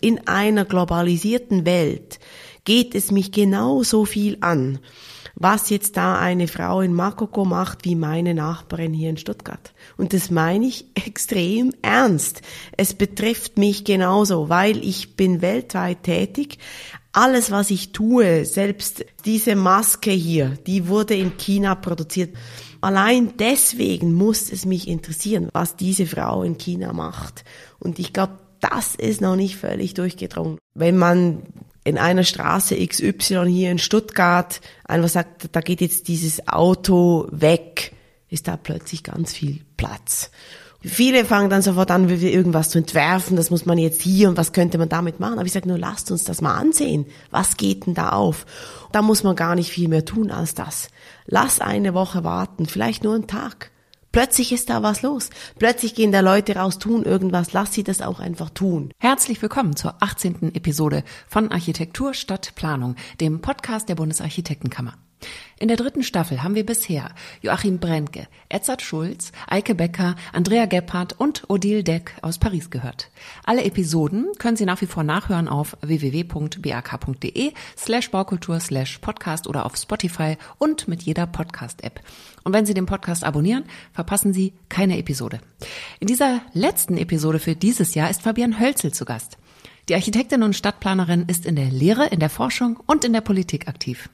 In einer globalisierten Welt geht es mich genauso viel an, was jetzt da eine Frau in Makoko macht, wie meine Nachbarin hier in Stuttgart. Und das meine ich extrem ernst. Es betrifft mich genauso, weil ich bin weltweit tätig. Alles, was ich tue, selbst diese Maske hier, die wurde in China produziert. Allein deswegen muss es mich interessieren, was diese Frau in China macht. Und ich glaube, das ist noch nicht völlig durchgedrungen. Wenn man in einer Straße XY hier in Stuttgart einfach sagt, da geht jetzt dieses Auto weg, ist da plötzlich ganz viel Platz. Viele fangen dann sofort an, irgendwas zu entwerfen, das muss man jetzt hier und was könnte man damit machen. Aber ich sage nur, lasst uns das mal ansehen. Was geht denn da auf? Da muss man gar nicht viel mehr tun als das. Lass eine Woche warten, vielleicht nur einen Tag. Plötzlich ist da was los. Plötzlich gehen da Leute raus, tun irgendwas. Lass sie das auch einfach tun. Herzlich willkommen zur 18. Episode von Architektur statt Planung, dem Podcast der Bundesarchitektenkammer. In der dritten Staffel haben wir bisher Joachim Brennke, Edzard Schulz, Eike Becker, Andrea Gebhardt und Odile Deck aus Paris gehört. Alle Episoden können Sie nach wie vor nachhören auf www.bak.de slash Baukultur slash Podcast oder auf Spotify und mit jeder Podcast-App. Und wenn Sie den Podcast abonnieren, verpassen Sie keine Episode. In dieser letzten Episode für dieses Jahr ist Fabian Hölzel zu Gast. Die Architektin und Stadtplanerin ist in der Lehre, in der Forschung und in der Politik aktiv.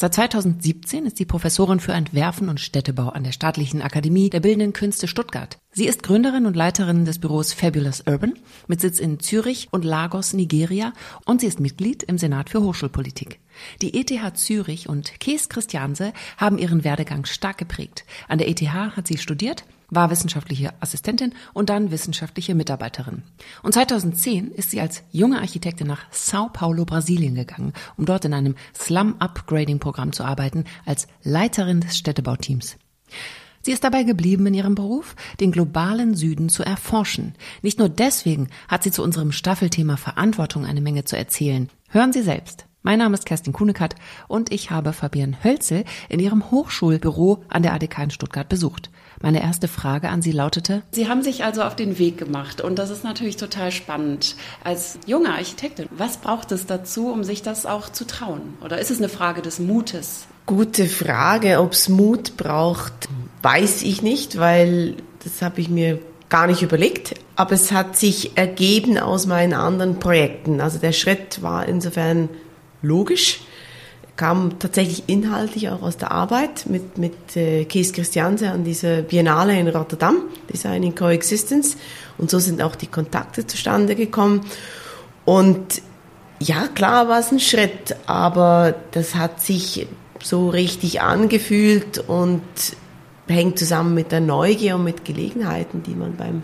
Seit 2017 ist sie Professorin für Entwerfen und Städtebau an der Staatlichen Akademie der Bildenden Künste Stuttgart. Sie ist Gründerin und Leiterin des Büros Fabulous Urban mit Sitz in Zürich und Lagos, Nigeria und sie ist Mitglied im Senat für Hochschulpolitik. Die ETH Zürich und Kees Christianse haben ihren Werdegang stark geprägt. An der ETH hat sie studiert war wissenschaftliche Assistentin und dann wissenschaftliche Mitarbeiterin. Und 2010 ist sie als junge Architektin nach Sao Paulo, Brasilien gegangen, um dort in einem Slum-Upgrading-Programm zu arbeiten als Leiterin des Städtebauteams. Sie ist dabei geblieben in ihrem Beruf, den globalen Süden zu erforschen. Nicht nur deswegen hat sie zu unserem Staffelthema Verantwortung eine Menge zu erzählen. Hören Sie selbst. Mein Name ist Kerstin Kunekat und ich habe Fabian Hölzel in ihrem Hochschulbüro an der ADK in Stuttgart besucht. Meine erste Frage an Sie lautete, Sie haben sich also auf den Weg gemacht und das ist natürlich total spannend. Als junge Architektin, was braucht es dazu, um sich das auch zu trauen? Oder ist es eine Frage des Mutes? Gute Frage, ob es Mut braucht, weiß ich nicht, weil das habe ich mir gar nicht überlegt, aber es hat sich ergeben aus meinen anderen Projekten. Also der Schritt war insofern logisch kam tatsächlich inhaltlich auch aus der Arbeit mit, mit äh, Kees Christianse an dieser Biennale in Rotterdam, Design in Coexistence. Und so sind auch die Kontakte zustande gekommen. Und ja, klar war es ein Schritt, aber das hat sich so richtig angefühlt und hängt zusammen mit der Neugier und mit Gelegenheiten, die man beim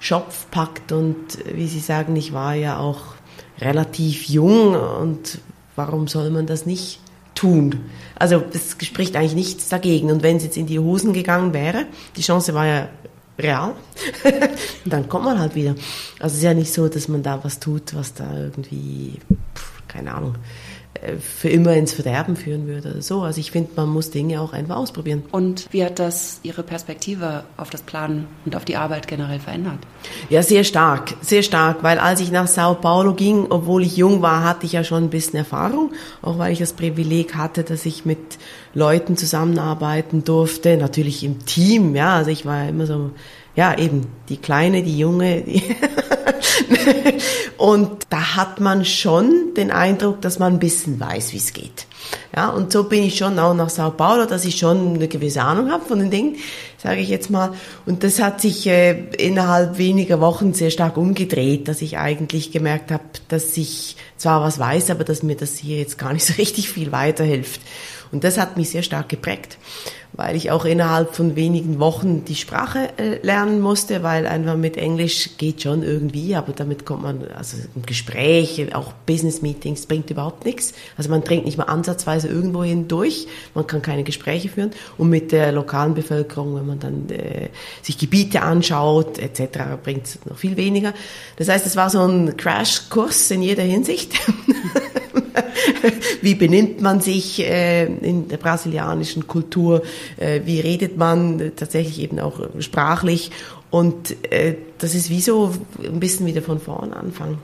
Schopf packt. Und wie Sie sagen, ich war ja auch relativ jung und warum soll man das nicht tun? Also es spricht eigentlich nichts dagegen. Und wenn es jetzt in die Hosen gegangen wäre, die Chance war ja real, dann kommt man halt wieder. Also es ist ja nicht so, dass man da was tut, was da irgendwie, keine Ahnung, für immer ins Verderben führen würde oder so. Also ich finde, man muss Dinge auch einfach ausprobieren. Und wie hat das Ihre Perspektive auf das Planen und auf die Arbeit generell verändert? Ja, sehr stark, sehr stark, weil als ich nach Sao Paulo ging, obwohl ich jung war, hatte ich ja schon ein bisschen Erfahrung, auch weil ich das Privileg hatte, dass ich mit Leuten zusammenarbeiten durfte, natürlich im Team, ja, also ich war immer so ja, eben die Kleine, die Junge. Die und da hat man schon den Eindruck, dass man ein bisschen weiß, wie es geht. Ja, und so bin ich schon auch nach Sao Paulo, dass ich schon eine gewisse Ahnung habe von den Dingen, sage ich jetzt mal. Und das hat sich äh, innerhalb weniger Wochen sehr stark umgedreht, dass ich eigentlich gemerkt habe, dass ich zwar was weiß, aber dass mir das hier jetzt gar nicht so richtig viel weiterhilft. Und das hat mich sehr stark geprägt weil ich auch innerhalb von wenigen Wochen die Sprache äh, lernen musste, weil einfach mit Englisch geht schon irgendwie, aber damit kommt man, also im Gespräch, auch Business Meetings bringt überhaupt nichts. Also man dringt nicht mal ansatzweise irgendwo hindurch, man kann keine Gespräche führen und mit der lokalen Bevölkerung, wenn man dann äh, sich Gebiete anschaut etc., bringt es noch viel weniger. Das heißt, es war so ein Crashkurs in jeder Hinsicht. wie benimmt man sich äh, in der brasilianischen Kultur, wie redet man tatsächlich eben auch sprachlich und äh, das ist wie so ein bisschen wieder von vorn anfangen.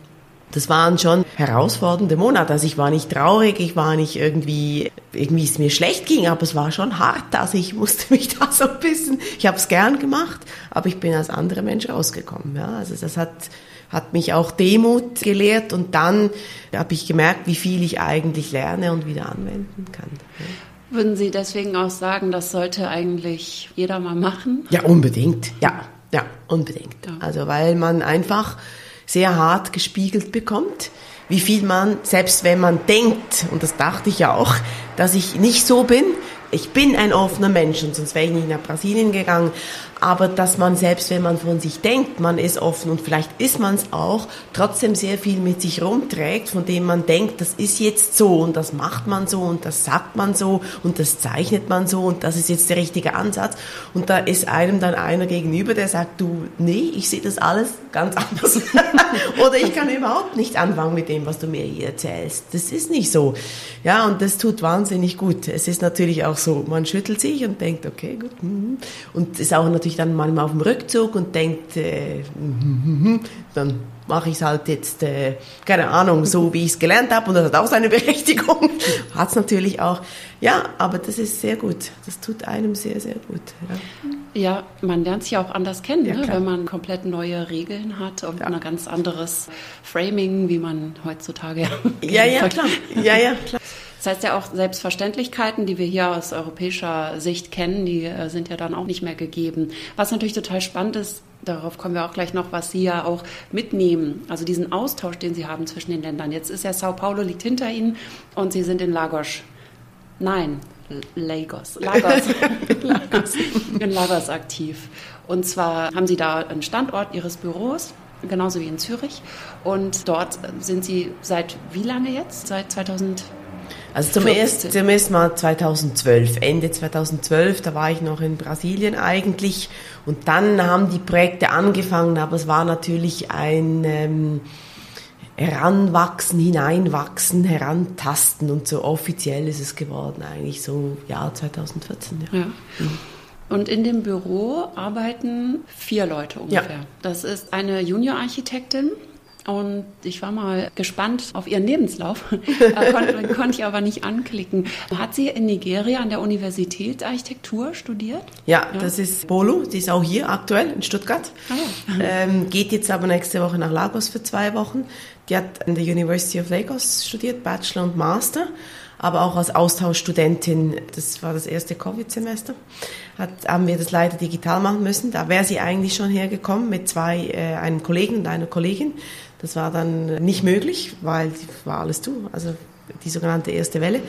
das waren schon herausfordernde Monate. Also ich war nicht traurig, ich war nicht irgendwie, irgendwie es mir schlecht ging, aber es war schon hart. Also ich musste mich da so ein bisschen, ich habe es gern gemacht, aber ich bin als anderer Mensch rausgekommen. Ja, also das hat, hat mich auch Demut gelehrt und dann habe ich gemerkt, wie viel ich eigentlich lerne und wieder anwenden kann. Ja. Würden Sie deswegen auch sagen, das sollte eigentlich jeder mal machen? Ja, unbedingt. Ja, ja, unbedingt. Ja. Also weil man einfach sehr hart gespiegelt bekommt, wie viel man, selbst wenn man denkt, und das dachte ich ja auch, dass ich nicht so bin, ich bin ein offener Mensch und sonst wäre ich nicht nach Brasilien gegangen, aber dass man selbst, wenn man von sich denkt, man ist offen und vielleicht ist man es auch, trotzdem sehr viel mit sich rumträgt, von dem man denkt, das ist jetzt so und das macht man so und das sagt man so und das zeichnet man so und das ist jetzt der richtige Ansatz. Und da ist einem dann einer gegenüber, der sagt, du, nee, ich sehe das alles ganz anders. Oder ich kann überhaupt nicht anfangen mit dem, was du mir hier erzählst. Das ist nicht so. Ja, und das tut wahnsinnig gut. Es ist natürlich auch so, man schüttelt sich und denkt, okay, gut. Mhm. Und ist auch natürlich natürlich dann manchmal auf dem Rückzug und denkt, äh, dann mache ich es halt jetzt, äh, keine Ahnung, so wie ich es gelernt habe und das hat auch seine Berechtigung. hat es natürlich auch. Ja, aber das ist sehr gut. Das tut einem sehr, sehr gut. Ja, ja man lernt sich auch anders kennen, ja, ne? wenn man komplett neue Regeln hat und ja. ein ganz anderes Framing, wie man heutzutage ja, ja, klar. Ja, ja, klar. Das heißt ja auch Selbstverständlichkeiten, die wir hier aus europäischer Sicht kennen, die äh, sind ja dann auch nicht mehr gegeben. Was natürlich total spannend ist, darauf kommen wir auch gleich noch, was Sie ja auch mitnehmen, also diesen Austausch, den Sie haben zwischen den Ländern. Jetzt ist ja Sao Paulo liegt hinter Ihnen und Sie sind in Lagos. Nein, Lagos. Lagos. Lagos. In Lagos aktiv. Und zwar haben Sie da einen Standort Ihres Büros genauso wie in Zürich. Und dort sind Sie seit wie lange jetzt? Seit 2000? Also zum, erst, zum ersten Mal 2012, Ende 2012, da war ich noch in Brasilien eigentlich und dann haben die Projekte angefangen, aber es war natürlich ein ähm, Heranwachsen, Hineinwachsen, Herantasten und so offiziell ist es geworden eigentlich so Jahr 2014. Ja. ja. Und in dem Büro arbeiten vier Leute ungefähr. Ja. Das ist eine Junior-Architektin, und ich war mal gespannt auf ihren Lebenslauf, konnte, konnte ich aber nicht anklicken. Hat sie in Nigeria an der Universität Architektur studiert? Ja, ja. das ist Bolo, die ist auch hier aktuell in Stuttgart. Ah, ja. ähm, geht jetzt aber nächste Woche nach Lagos für zwei Wochen. Die hat an der University of Lagos studiert, Bachelor und Master aber auch als Austauschstudentin. Das war das erste Covid-Semester. haben wir das leider digital machen müssen. Da wäre sie eigentlich schon hergekommen mit zwei, äh, einem Kollegen und einer Kollegin. Das war dann nicht möglich, weil war alles zu. Also die sogenannte erste Welle. Ja.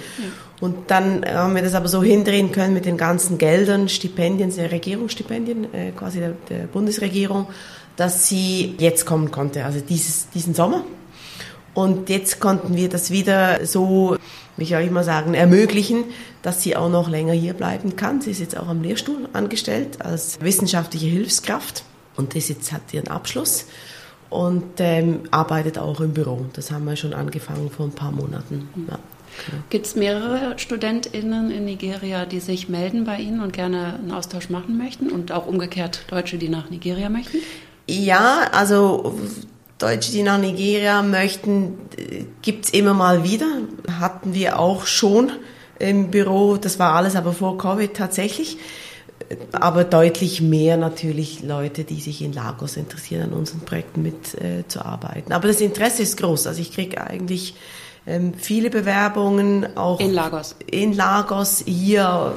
Und dann haben wir das aber so hindrehen können mit den ganzen Geldern, Stipendien, der Regierungsstipendien, äh, quasi der, der, Bundesregierung, dass sie jetzt kommen konnte, also dieses, diesen Sommer. Und jetzt konnten wir das wieder so, wie ich auch immer sagen, ermöglichen, dass sie auch noch länger hier bleiben kann. Sie ist jetzt auch am Lehrstuhl angestellt als wissenschaftliche Hilfskraft und ist jetzt hat ihren Abschluss und ähm, arbeitet auch im Büro. Das haben wir schon angefangen vor ein paar Monaten. Ja. Gibt es mehrere StudentInnen in Nigeria, die sich melden bei Ihnen und gerne einen Austausch machen möchten und auch umgekehrt Deutsche, die nach Nigeria möchten? Ja, also Deutsche, die nach Nigeria möchten, gibt es immer mal wieder. Hatten wir auch schon im Büro. Das war alles aber vor Covid tatsächlich aber deutlich mehr natürlich Leute, die sich in Lagos interessieren, an unseren Projekten mitzuarbeiten. Äh, aber das Interesse ist groß. Also ich kriege eigentlich ähm, viele Bewerbungen auch in Lagos. In Lagos hier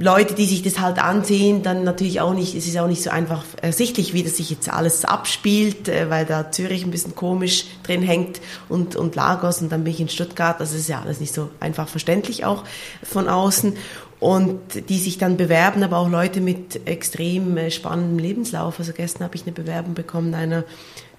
Leute, die sich das halt ansehen, dann natürlich auch nicht. Es ist auch nicht so einfach ersichtlich, wie das sich jetzt alles abspielt, äh, weil da Zürich ein bisschen komisch drin hängt und und Lagos und dann bin ich in Stuttgart. Also ist ja alles nicht so einfach verständlich auch von außen und die sich dann bewerben, aber auch Leute mit extrem äh, spannendem Lebenslauf. Also gestern habe ich eine Bewerbung bekommen einer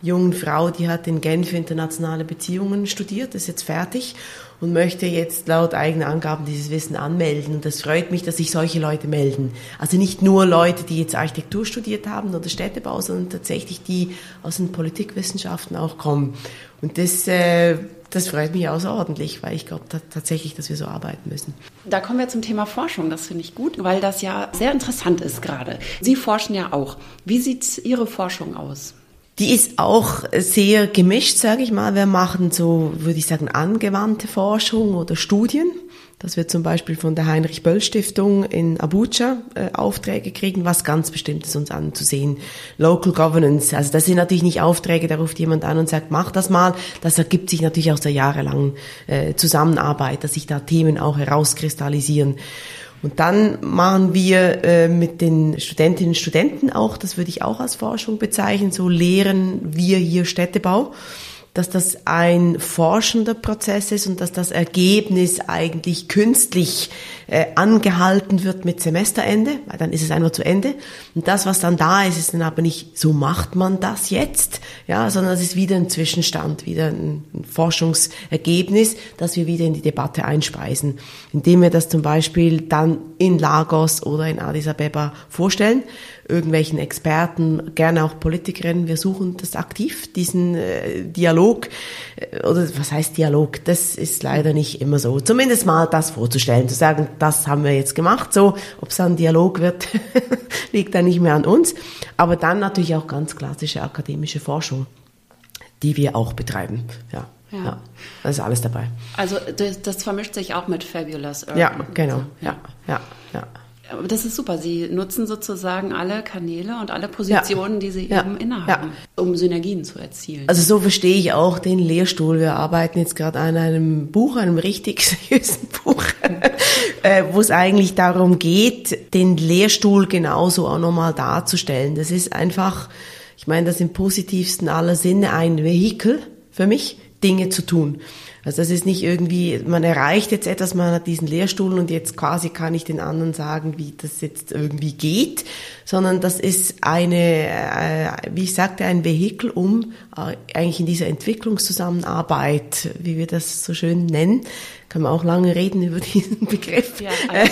jungen Frau, die hat in Genf internationale Beziehungen studiert, ist jetzt fertig und möchte jetzt laut eigener Angaben dieses Wissen anmelden. Und das freut mich, dass sich solche Leute melden. Also nicht nur Leute, die jetzt Architektur studiert haben oder Städtebau, sondern tatsächlich die aus den Politikwissenschaften auch kommen. Und das, äh, das freut mich außerordentlich, weil ich glaube tatsächlich, dass wir so arbeiten müssen. Da kommen wir zum Thema Forschung. Das finde ich gut, weil das ja sehr interessant ist gerade. Sie forschen ja auch. Wie sieht Ihre Forschung aus? Die ist auch sehr gemischt, sage ich mal. Wir machen so, würde ich sagen, angewandte Forschung oder Studien dass wir zum Beispiel von der Heinrich Böll Stiftung in Abuja äh, Aufträge kriegen, was ganz Bestimmtes uns anzusehen. Local Governance, also das sind natürlich nicht Aufträge, da ruft jemand an und sagt, mach das mal. Das ergibt sich natürlich aus der jahrelangen äh, Zusammenarbeit, dass sich da Themen auch herauskristallisieren. Und dann machen wir äh, mit den Studentinnen und Studenten auch, das würde ich auch als Forschung bezeichnen, so lehren wir hier Städtebau dass das ein forschender Prozess ist und dass das Ergebnis eigentlich künstlich äh, angehalten wird mit Semesterende, weil dann ist es einfach zu Ende. Und das, was dann da ist, ist dann aber nicht, so macht man das jetzt, ja, sondern es ist wieder ein Zwischenstand, wieder ein, ein Forschungsergebnis, das wir wieder in die Debatte einspeisen, indem wir das zum Beispiel dann in Lagos oder in Addis Abeba vorstellen irgendwelchen Experten, gerne auch Politikerinnen. Wir suchen das aktiv, diesen äh, Dialog. Äh, oder was heißt Dialog? Das ist leider nicht immer so. Zumindest mal das vorzustellen, zu sagen, das haben wir jetzt gemacht. So, ob es ein Dialog wird, liegt da nicht mehr an uns. Aber dann natürlich auch ganz klassische akademische Forschung, die wir auch betreiben. Ja. Ja. ja. Das ist alles dabei. Also das, das vermischt sich auch mit Fabulous Urban. Ja, genau. Ja, ja, ja. Aber das ist super. Sie nutzen sozusagen alle Kanäle und alle Positionen, ja. die Sie ja. eben innehaben, ja. um Synergien zu erzielen. Also so verstehe ich auch den Lehrstuhl. Wir arbeiten jetzt gerade an einem Buch, einem richtig seriösen Buch, äh, wo es eigentlich darum geht, den Lehrstuhl genauso auch nochmal darzustellen. Das ist einfach, ich meine das im positivsten aller Sinne, ein Vehikel für mich, Dinge zu tun. Also das ist nicht irgendwie, man erreicht jetzt etwas, man hat diesen Lehrstuhl und jetzt quasi kann ich den anderen sagen, wie das jetzt irgendwie geht, sondern das ist eine, äh, wie ich sagte, ein Vehikel, um äh, eigentlich in dieser Entwicklungszusammenarbeit, wie wir das so schön nennen, kann man auch lange reden über diesen Begriff. Ja,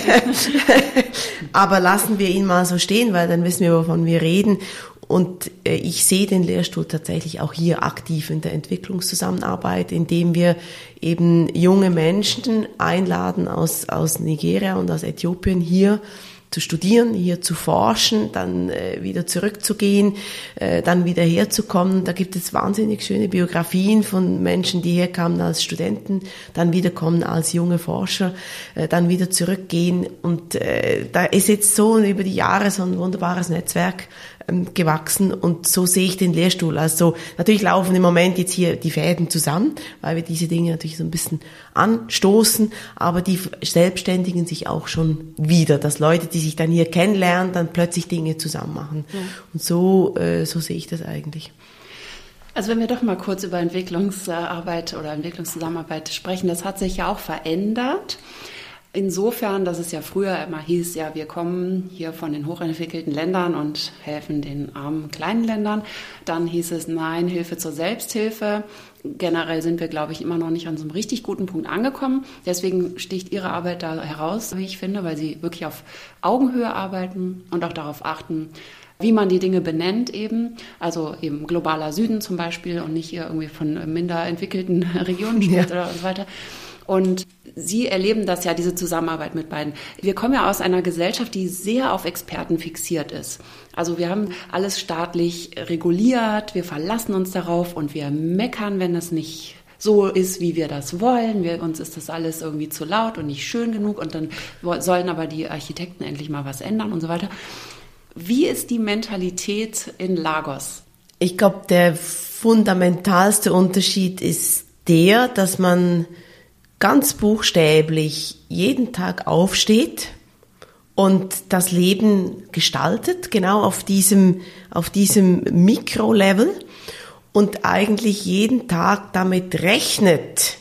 Aber lassen wir ihn mal so stehen, weil dann wissen wir, wovon wir reden. Und äh, ich sehe den Lehrstuhl tatsächlich auch hier aktiv in der Entwicklungszusammenarbeit, indem wir eben junge Menschen einladen aus, aus Nigeria und aus Äthiopien hier zu studieren, hier zu forschen, dann äh, wieder zurückzugehen, äh, dann wieder herzukommen. Da gibt es wahnsinnig schöne Biografien von Menschen, die herkamen als Studenten, dann wiederkommen als junge Forscher, äh, dann wieder zurückgehen. Und äh, da ist jetzt so über die Jahre so ein wunderbares Netzwerk gewachsen und so sehe ich den Lehrstuhl. Also natürlich laufen im Moment jetzt hier die Fäden zusammen, weil wir diese Dinge natürlich so ein bisschen anstoßen, aber die selbstständigen sich auch schon wieder, dass Leute, die sich dann hier kennenlernen, dann plötzlich Dinge zusammen machen. Ja. Und so, äh, so sehe ich das eigentlich. Also wenn wir doch mal kurz über Entwicklungsarbeit oder Entwicklungszusammenarbeit sprechen, das hat sich ja auch verändert. Insofern, dass es ja früher immer hieß, ja, wir kommen hier von den hochentwickelten Ländern und helfen den armen kleinen Ländern. Dann hieß es, nein, Hilfe zur Selbsthilfe. Generell sind wir, glaube ich, immer noch nicht an so einem richtig guten Punkt angekommen. Deswegen sticht Ihre Arbeit da heraus, wie ich finde, weil Sie wirklich auf Augenhöhe arbeiten und auch darauf achten, wie man die Dinge benennt eben, also eben globaler Süden zum Beispiel und nicht hier irgendwie von minder entwickelten Regionen spricht ja. oder so weiter. Und Sie erleben das ja, diese Zusammenarbeit mit beiden. Wir kommen ja aus einer Gesellschaft, die sehr auf Experten fixiert ist. Also wir haben alles staatlich reguliert, wir verlassen uns darauf und wir meckern, wenn es nicht so ist, wie wir das wollen. Wir, uns ist das alles irgendwie zu laut und nicht schön genug und dann sollen aber die Architekten endlich mal was ändern und so weiter. Wie ist die Mentalität in Lagos? Ich glaube, der fundamentalste Unterschied ist der, dass man ganz buchstäblich jeden Tag aufsteht und das Leben gestaltet, genau auf diesem, auf diesem Mikrolevel und eigentlich jeden Tag damit rechnet,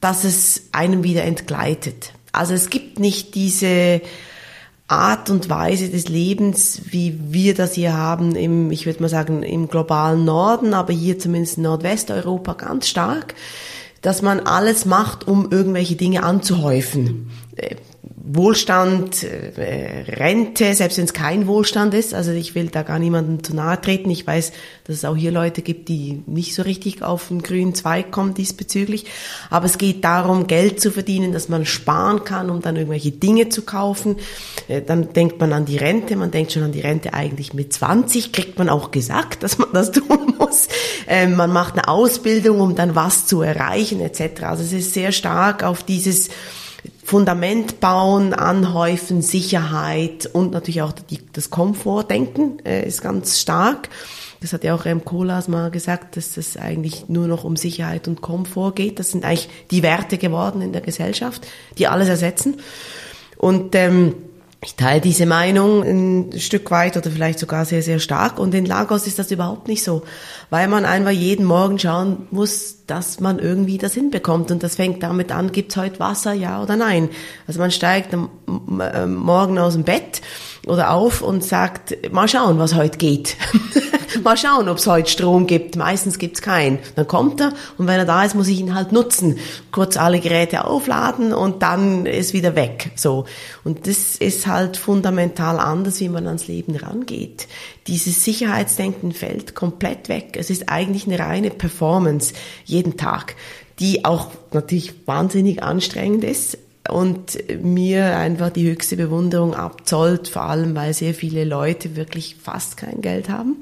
dass es einem wieder entgleitet. Also es gibt nicht diese Art und Weise des Lebens, wie wir das hier haben im, ich würde mal sagen, im globalen Norden, aber hier zumindest in Nordwesteuropa ganz stark dass man alles macht, um irgendwelche Dinge anzuhäufen. Äh, Wohlstand, äh, Rente, selbst wenn es kein Wohlstand ist. Also ich will da gar niemandem zu nahe treten. Ich weiß, dass es auch hier Leute gibt, die nicht so richtig auf den grünen Zweig kommen diesbezüglich. Aber es geht darum, Geld zu verdienen, dass man sparen kann, um dann irgendwelche Dinge zu kaufen. Äh, dann denkt man an die Rente. Man denkt schon an die Rente eigentlich mit 20. Kriegt man auch gesagt, dass man das tun muss. Ähm, man macht eine Ausbildung, um dann was zu erreichen etc. Also es ist sehr stark auf dieses Fundament bauen, anhäufen, Sicherheit und natürlich auch die, das Komfortdenken äh, ist ganz stark. Das hat ja auch Rem Koolhaas mal gesagt, dass es eigentlich nur noch um Sicherheit und Komfort geht. Das sind eigentlich die Werte geworden in der Gesellschaft, die alles ersetzen. Und ähm, ich teile diese Meinung ein Stück weit oder vielleicht sogar sehr, sehr stark. Und in Lagos ist das überhaupt nicht so, weil man einfach jeden Morgen schauen muss, dass man irgendwie das hinbekommt. Und das fängt damit an, gibt's heute Wasser, ja oder nein. Also man steigt am äh, Morgen aus dem Bett oder auf und sagt, mal schauen, was heute geht. mal schauen, ob es heute Strom gibt. Meistens gibt's keinen. Dann kommt er und wenn er da ist, muss ich ihn halt nutzen. Kurz alle Geräte aufladen und dann ist wieder weg. So. Und das ist halt fundamental anders, wie man ans Leben rangeht. Dieses Sicherheitsdenken fällt komplett weg. Es ist eigentlich eine reine Performance jeden Tag, die auch natürlich wahnsinnig anstrengend ist und mir einfach die höchste Bewunderung abzollt, vor allem weil sehr viele Leute wirklich fast kein Geld haben,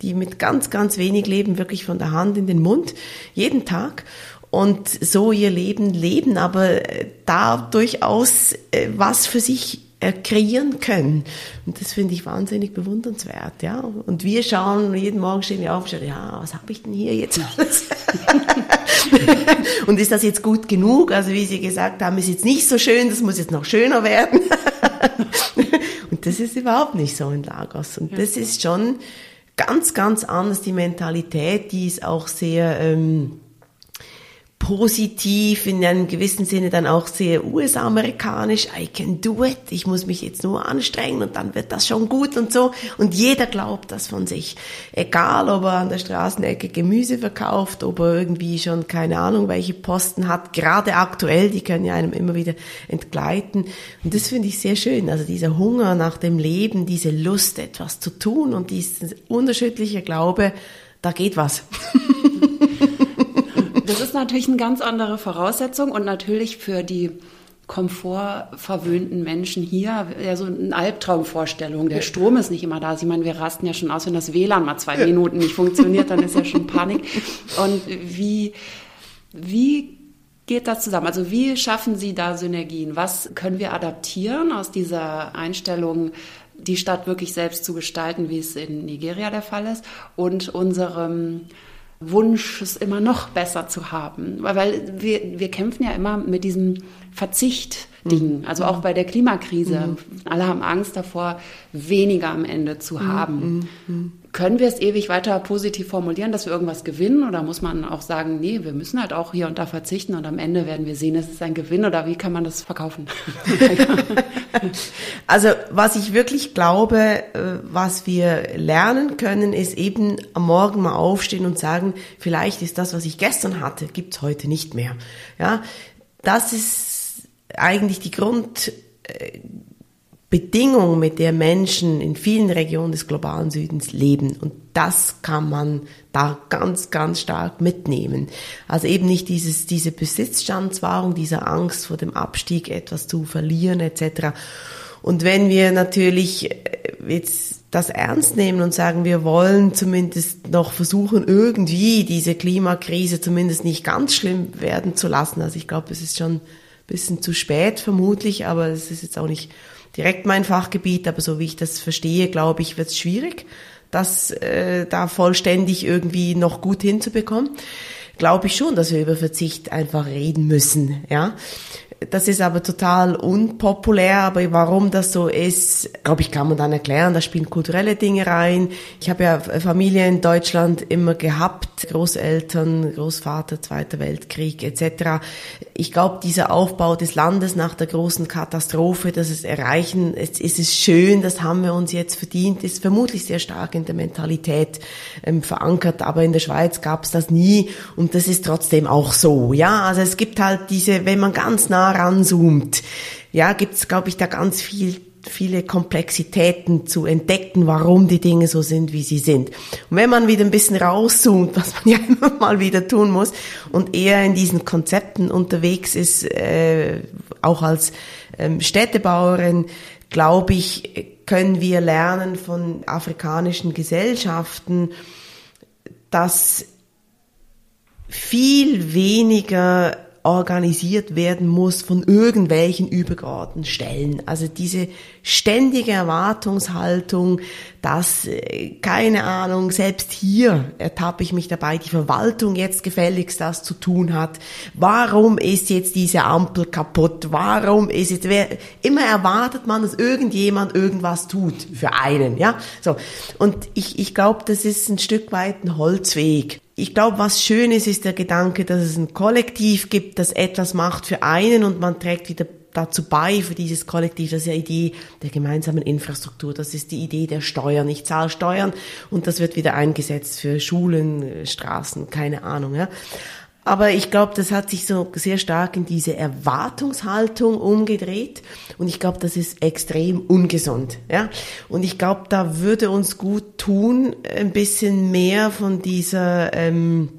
die mit ganz, ganz wenig leben, wirklich von der Hand in den Mund, jeden Tag und so ihr Leben leben, aber da durchaus äh, was für sich äh, kreieren können. Und das finde ich wahnsinnig bewundernswert, ja. Und wir schauen, jeden Morgen stehen wir auf und schauen, ja, was habe ich denn hier jetzt alles? und ist das jetzt gut genug? Also wie Sie gesagt haben, ist jetzt nicht so schön, das muss jetzt noch schöner werden. und das ist überhaupt nicht so in Lagos. Und das ist schon ganz, ganz anders, die Mentalität, die ist auch sehr... Ähm, positiv, in einem gewissen Sinne dann auch sehr US-amerikanisch, I can do it, ich muss mich jetzt nur anstrengen und dann wird das schon gut und so. Und jeder glaubt das von sich. Egal, ob er an der Straßenecke Gemüse verkauft, ob er irgendwie schon keine Ahnung, welche Posten hat, gerade aktuell, die können ja einem immer wieder entgleiten. Und das finde ich sehr schön. Also dieser Hunger nach dem Leben, diese Lust, etwas zu tun und dieser unterschiedliche Glaube, da geht was. Das ist natürlich eine ganz andere Voraussetzung und natürlich für die komfortverwöhnten Menschen hier ja so eine Albtraumvorstellung. Der Strom ist nicht immer da. Also ich meine, wir rasten ja schon aus, wenn das WLAN mal zwei Minuten nicht funktioniert, dann ist ja schon Panik. Und wie, wie geht das zusammen? Also wie schaffen Sie da Synergien? Was können wir adaptieren aus dieser Einstellung, die Stadt wirklich selbst zu gestalten, wie es in Nigeria der Fall ist, und unserem Wunsch, es immer noch besser zu haben. Weil wir, wir kämpfen ja immer mit diesem Verzicht-Ding. Mhm. Also auch bei der Klimakrise. Mhm. Alle haben Angst davor, weniger am Ende zu mhm. haben. Mhm. Können wir es ewig weiter positiv formulieren, dass wir irgendwas gewinnen? Oder muss man auch sagen, nee, wir müssen halt auch hier und da verzichten und am Ende werden wir sehen, es ist ein Gewinn? Oder wie kann man das verkaufen? also was ich wirklich glaube, äh, was wir lernen können, ist eben am Morgen mal aufstehen und sagen, vielleicht ist das, was ich gestern hatte, gibt's heute nicht mehr. Ja, das ist eigentlich die Grund, äh, Bedingung, mit der Menschen in vielen Regionen des globalen Südens leben. Und das kann man da ganz, ganz stark mitnehmen. Also eben nicht dieses, diese Besitzstandswahrung, diese Angst vor dem Abstieg, etwas zu verlieren etc. Und wenn wir natürlich äh, jetzt das ernst nehmen und sagen, wir wollen zumindest noch versuchen, irgendwie diese Klimakrise zumindest nicht ganz schlimm werden zu lassen. Also ich glaube, es ist schon ein bisschen zu spät vermutlich, aber es ist jetzt auch nicht direkt mein Fachgebiet, aber so wie ich das verstehe, glaube ich, wird es schwierig, das äh, da vollständig irgendwie noch gut hinzubekommen. Glaube ich schon, dass wir über Verzicht einfach reden müssen, ja. Das ist aber total unpopulär, aber warum das so ist, glaube ich, kann man dann erklären. Da spielen kulturelle Dinge rein. Ich habe ja Familie in Deutschland immer gehabt, Großeltern, Großvater, Zweiter Weltkrieg etc. Ich glaube, dieser Aufbau des Landes nach der großen Katastrophe, dass es erreichen, es, es schön, das haben wir uns jetzt verdient, ist vermutlich sehr stark in der Mentalität ähm, verankert. Aber in der Schweiz gab es das nie und das ist trotzdem auch so. Ja, also es gibt halt diese, wenn man ganz nah ranzoomt, ja, gibt's, glaube ich, da ganz viel viele Komplexitäten zu entdecken, warum die Dinge so sind, wie sie sind. Und wenn man wieder ein bisschen rauszoomt, was man ja immer mal wieder tun muss, und eher in diesen Konzepten unterwegs ist, äh, auch als ähm, Städtebauerin, glaube ich, können wir lernen von afrikanischen Gesellschaften, dass viel weniger organisiert werden muss von irgendwelchen übergeordneten Stellen. Also diese ständige Erwartungshaltung, dass, äh, keine Ahnung, selbst hier ertappe ich mich dabei, die Verwaltung jetzt gefälligst das zu tun hat. Warum ist jetzt diese Ampel kaputt? Warum ist jetzt, wer, immer erwartet man, dass irgendjemand irgendwas tut für einen, ja? So. Und ich, ich glaube, das ist ein Stück weit ein Holzweg. Ich glaube, was schön ist, ist der Gedanke, dass es ein Kollektiv gibt, das etwas macht für einen und man trägt wieder dazu bei für dieses Kollektiv. Das ist ja die Idee der gemeinsamen Infrastruktur. Das ist die Idee der Steuern. Ich zahle Steuern und das wird wieder eingesetzt für Schulen, Straßen, keine Ahnung. Ja. Aber ich glaube, das hat sich so sehr stark in diese Erwartungshaltung umgedreht und ich glaube, das ist extrem ungesund. Ja? Und ich glaube, da würde uns gut tun, ein bisschen mehr von dieser ähm,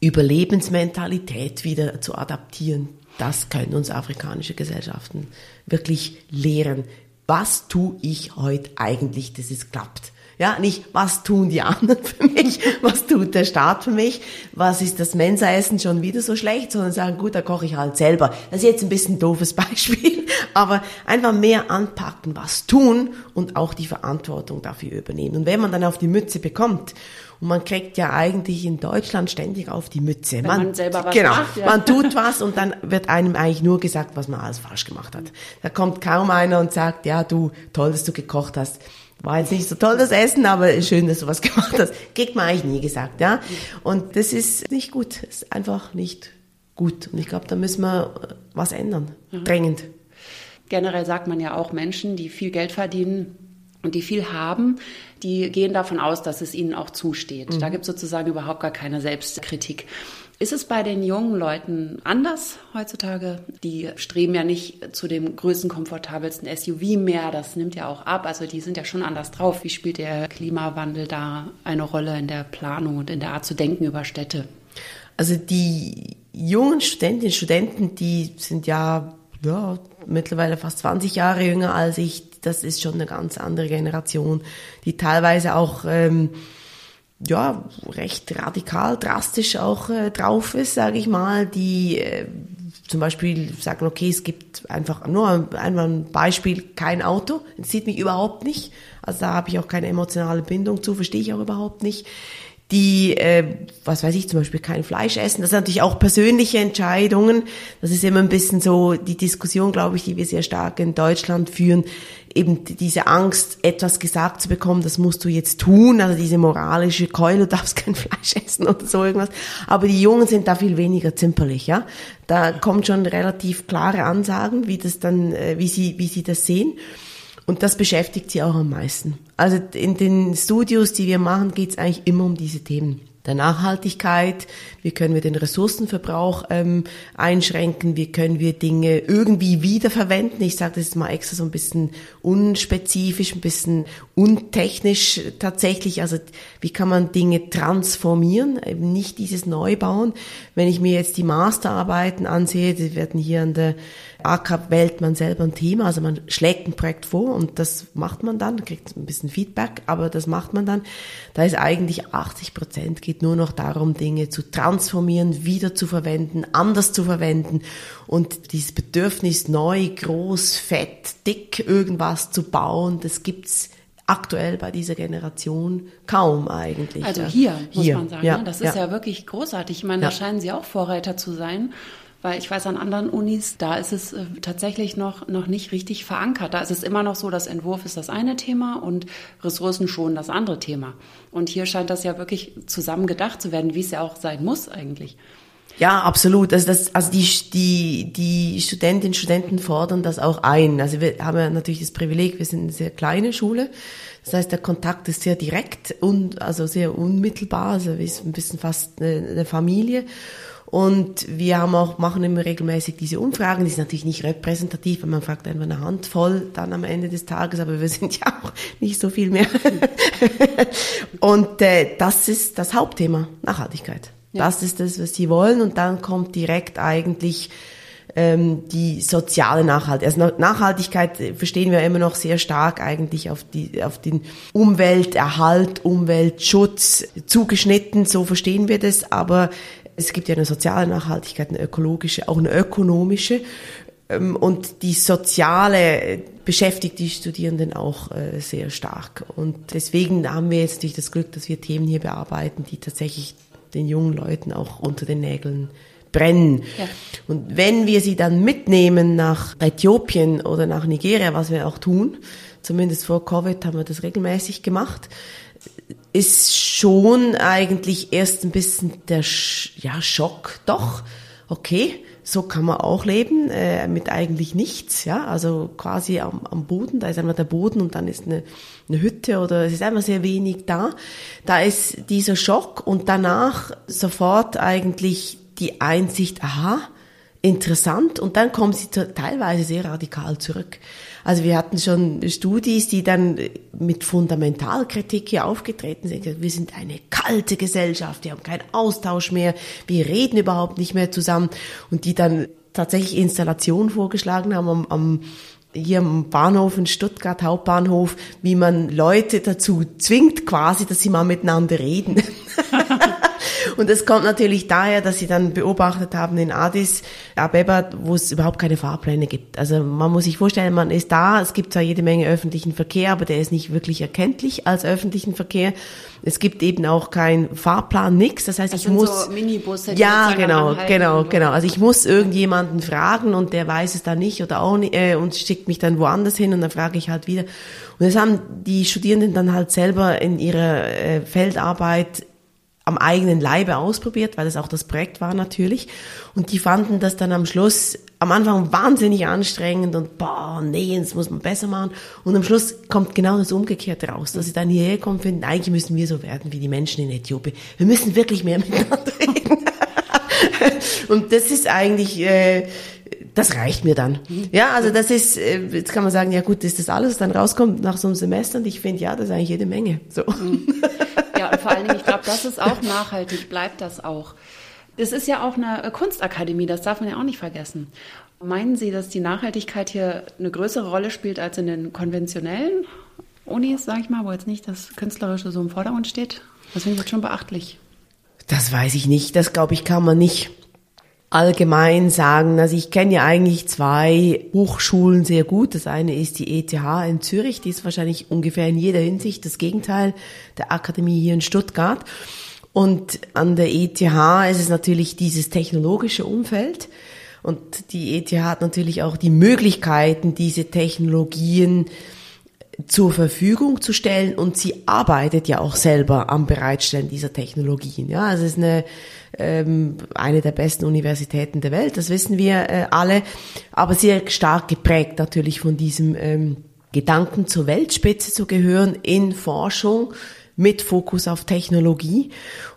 Überlebensmentalität wieder zu adaptieren. Das können uns afrikanische Gesellschaften wirklich lehren. Was tue ich heute eigentlich, dass es klappt? Ja, nicht, was tun die anderen für mich, was tut der Staat für mich, was ist das Mensaessen schon wieder so schlecht, sondern sagen, gut, da koche ich halt selber. Das ist jetzt ein bisschen ein doofes Beispiel, aber einfach mehr anpacken, was tun und auch die Verantwortung dafür übernehmen. Und wenn man dann auf die Mütze bekommt und man kriegt ja eigentlich in Deutschland ständig auf die Mütze. Wenn man, man selber was genau, macht. Ja. Man tut was und dann wird einem eigentlich nur gesagt, was man alles falsch gemacht hat. Da kommt kaum einer und sagt, ja, du, toll, dass du gekocht hast war jetzt nicht so toll das Essen, aber schön, dass du was gemacht hast. Kriegt man eigentlich nie gesagt, ja. Und das ist nicht gut. Das ist einfach nicht gut. Und ich glaube, da müssen wir äh, was ändern. Mhm. Drängend. Generell sagt man ja auch Menschen, die viel Geld verdienen und die viel haben, die gehen davon aus, dass es ihnen auch zusteht. Mhm. Da gibt es sozusagen überhaupt gar keine Selbstkritik. Ist es bei den jungen Leuten anders heutzutage? Die streben ja nicht zu dem größten, komfortabelsten SUV mehr. Das nimmt ja auch ab. Also die sind ja schon anders drauf. Wie spielt der Klimawandel da eine Rolle in der Planung und in der Art zu denken über Städte? Also die jungen Studentinnen und Studenten, die sind ja, ja mittlerweile fast 20 Jahre jünger als ich. Das ist schon eine ganz andere Generation, die teilweise auch ähm, ja, recht radikal, drastisch auch äh, drauf ist, sage ich mal, die äh, zum Beispiel sagen, okay, es gibt einfach nur einmal ein Beispiel, kein Auto, das sieht mich überhaupt nicht, also da habe ich auch keine emotionale Bindung zu, verstehe ich auch überhaupt nicht die, äh, was weiß ich, zum Beispiel kein Fleisch essen. Das sind natürlich auch persönliche Entscheidungen. Das ist immer ein bisschen so die Diskussion, glaube ich, die wir sehr stark in Deutschland führen. Eben diese Angst, etwas gesagt zu bekommen, das musst du jetzt tun. Also diese moralische Keule, du darfst kein Fleisch essen oder so irgendwas. Aber die Jungen sind da viel weniger zimperlich, ja. Da kommt schon relativ klare Ansagen, wie das dann, äh, wie sie, wie sie das sehen. Und das beschäftigt sie auch am meisten. Also in den Studios, die wir machen, geht es eigentlich immer um diese Themen der Nachhaltigkeit, wie können wir den Ressourcenverbrauch ähm, einschränken, wie können wir Dinge irgendwie wiederverwenden. Ich sage das jetzt mal extra so ein bisschen unspezifisch, ein bisschen untechnisch tatsächlich. Also wie kann man Dinge transformieren, eben nicht dieses Neubauen. Wenn ich mir jetzt die Masterarbeiten ansehe, die werden hier an der AK wählt man selber ein Thema, also man schlägt ein Projekt vor und das macht man dann, kriegt ein bisschen Feedback, aber das macht man dann. Da ist eigentlich 80 Prozent geht nur noch darum, Dinge zu transformieren, wieder zu verwenden, anders zu verwenden und dieses Bedürfnis neu, groß, fett, dick irgendwas zu bauen, das gibt's aktuell bei dieser Generation kaum eigentlich. Also hier, muss hier. man sagen, ja, ne? das ist ja. ja wirklich großartig. Ich meine, da scheinen Sie auch Vorreiter zu sein weil ich weiß, an anderen Unis, da ist es äh, tatsächlich noch, noch nicht richtig verankert. Da ist es immer noch so, dass Entwurf ist das eine Thema und Ressourcen schon das andere Thema. Und hier scheint das ja wirklich zusammen gedacht zu werden, wie es ja auch sein muss eigentlich. Ja, absolut. Also, das, also die, die, die Studentinnen und Studenten fordern das auch ein. Also wir haben ja natürlich das Privileg, wir sind eine sehr kleine Schule. Das heißt, der Kontakt ist sehr direkt und also sehr unmittelbar, also wie ein bisschen fast eine, eine Familie. Und wir haben auch, machen immer regelmäßig diese Umfragen. Die sind natürlich nicht repräsentativ, weil man fragt einfach eine Handvoll dann am Ende des Tages, aber wir sind ja auch nicht so viel mehr. und äh, das ist das Hauptthema, Nachhaltigkeit. Ja. Das ist das, was sie wollen. Und dann kommt direkt eigentlich ähm, die soziale Nachhaltigkeit. Also Nachhaltigkeit verstehen wir immer noch sehr stark eigentlich auf, die, auf den Umwelterhalt, Umweltschutz zugeschnitten, so verstehen wir das, aber es gibt ja eine soziale Nachhaltigkeit, eine ökologische, auch eine ökonomische. Ähm, und die soziale beschäftigt die Studierenden auch äh, sehr stark. Und deswegen haben wir jetzt natürlich das Glück, dass wir Themen hier bearbeiten, die tatsächlich den jungen Leuten auch unter den Nägeln brennen. Ja. Und wenn wir sie dann mitnehmen nach Äthiopien oder nach Nigeria, was wir auch tun, zumindest vor Covid haben wir das regelmäßig gemacht, ist schon eigentlich erst ein bisschen der Sch ja, Schock. Doch, okay, so kann man auch leben, äh, mit eigentlich nichts, ja, also quasi am, am Boden, da ist einmal der Boden und dann ist eine, eine Hütte oder es ist einfach sehr wenig da. Da ist dieser Schock und danach sofort eigentlich die Einsicht, aha, interessant und dann kommen sie teilweise sehr radikal zurück. Also wir hatten schon Studis, die dann mit Fundamentalkritik hier aufgetreten sind. Wir sind eine kalte Gesellschaft, wir haben keinen Austausch mehr, wir reden überhaupt nicht mehr zusammen und die dann tatsächlich Installationen vorgeschlagen haben am, am hier am Bahnhof in Stuttgart, Hauptbahnhof, wie man Leute dazu zwingt quasi, dass sie mal miteinander reden. Und es kommt natürlich daher, dass sie dann beobachtet haben in Addis Abeba, wo es überhaupt keine Fahrpläne gibt. Also man muss sich vorstellen, man ist da, es gibt zwar jede Menge öffentlichen Verkehr, aber der ist nicht wirklich erkenntlich als öffentlichen Verkehr. Es gibt eben auch keinen Fahrplan, nix. Das heißt, das ich muss so Minibusse, ja genau, genau, genau. Also ich muss irgendjemanden fragen und der weiß es dann nicht oder auch nicht äh, und schickt mich dann woanders hin und dann frage ich halt wieder. Und das haben die Studierenden dann halt selber in ihrer äh, Feldarbeit am eigenen Leibe ausprobiert, weil das auch das Projekt war natürlich. Und die fanden das dann am Schluss am Anfang wahnsinnig anstrengend und boah, nee, das muss man besser machen. Und am Schluss kommt genau das Umgekehrte raus, dass sie dann hierher kommen finden, eigentlich müssen wir so werden wie die Menschen in Äthiopien. Wir müssen wirklich mehr miteinander reden. und das ist eigentlich, äh, das reicht mir dann. Ja, also das ist, äh, jetzt kann man sagen, ja gut, ist das alles, dann rauskommt nach so einem Semester und ich finde, ja, das ist eigentlich jede Menge. So. Vor allen Dingen, ich glaube, das ist auch nachhaltig, bleibt das auch. Es ist ja auch eine Kunstakademie, das darf man ja auch nicht vergessen. Meinen Sie, dass die Nachhaltigkeit hier eine größere Rolle spielt als in den konventionellen Unis, sage ich mal, wo jetzt nicht das Künstlerische so im Vordergrund steht? Das finde ich jetzt schon beachtlich. Das weiß ich nicht. Das glaube ich, kann man nicht allgemein sagen. Also ich kenne ja eigentlich zwei Hochschulen sehr gut. Das eine ist die ETH in Zürich, die ist wahrscheinlich ungefähr in jeder Hinsicht das Gegenteil der Akademie hier in Stuttgart. Und an der ETH ist es natürlich dieses technologische Umfeld. Und die ETH hat natürlich auch die Möglichkeiten, diese Technologien zur Verfügung zu stellen und sie arbeitet ja auch selber am Bereitstellen dieser Technologien. Ja, also es ist eine ähm, eine der besten Universitäten der Welt, das wissen wir äh, alle, aber sehr stark geprägt natürlich von diesem ähm, Gedanken zur Weltspitze zu gehören in Forschung mit Fokus auf Technologie.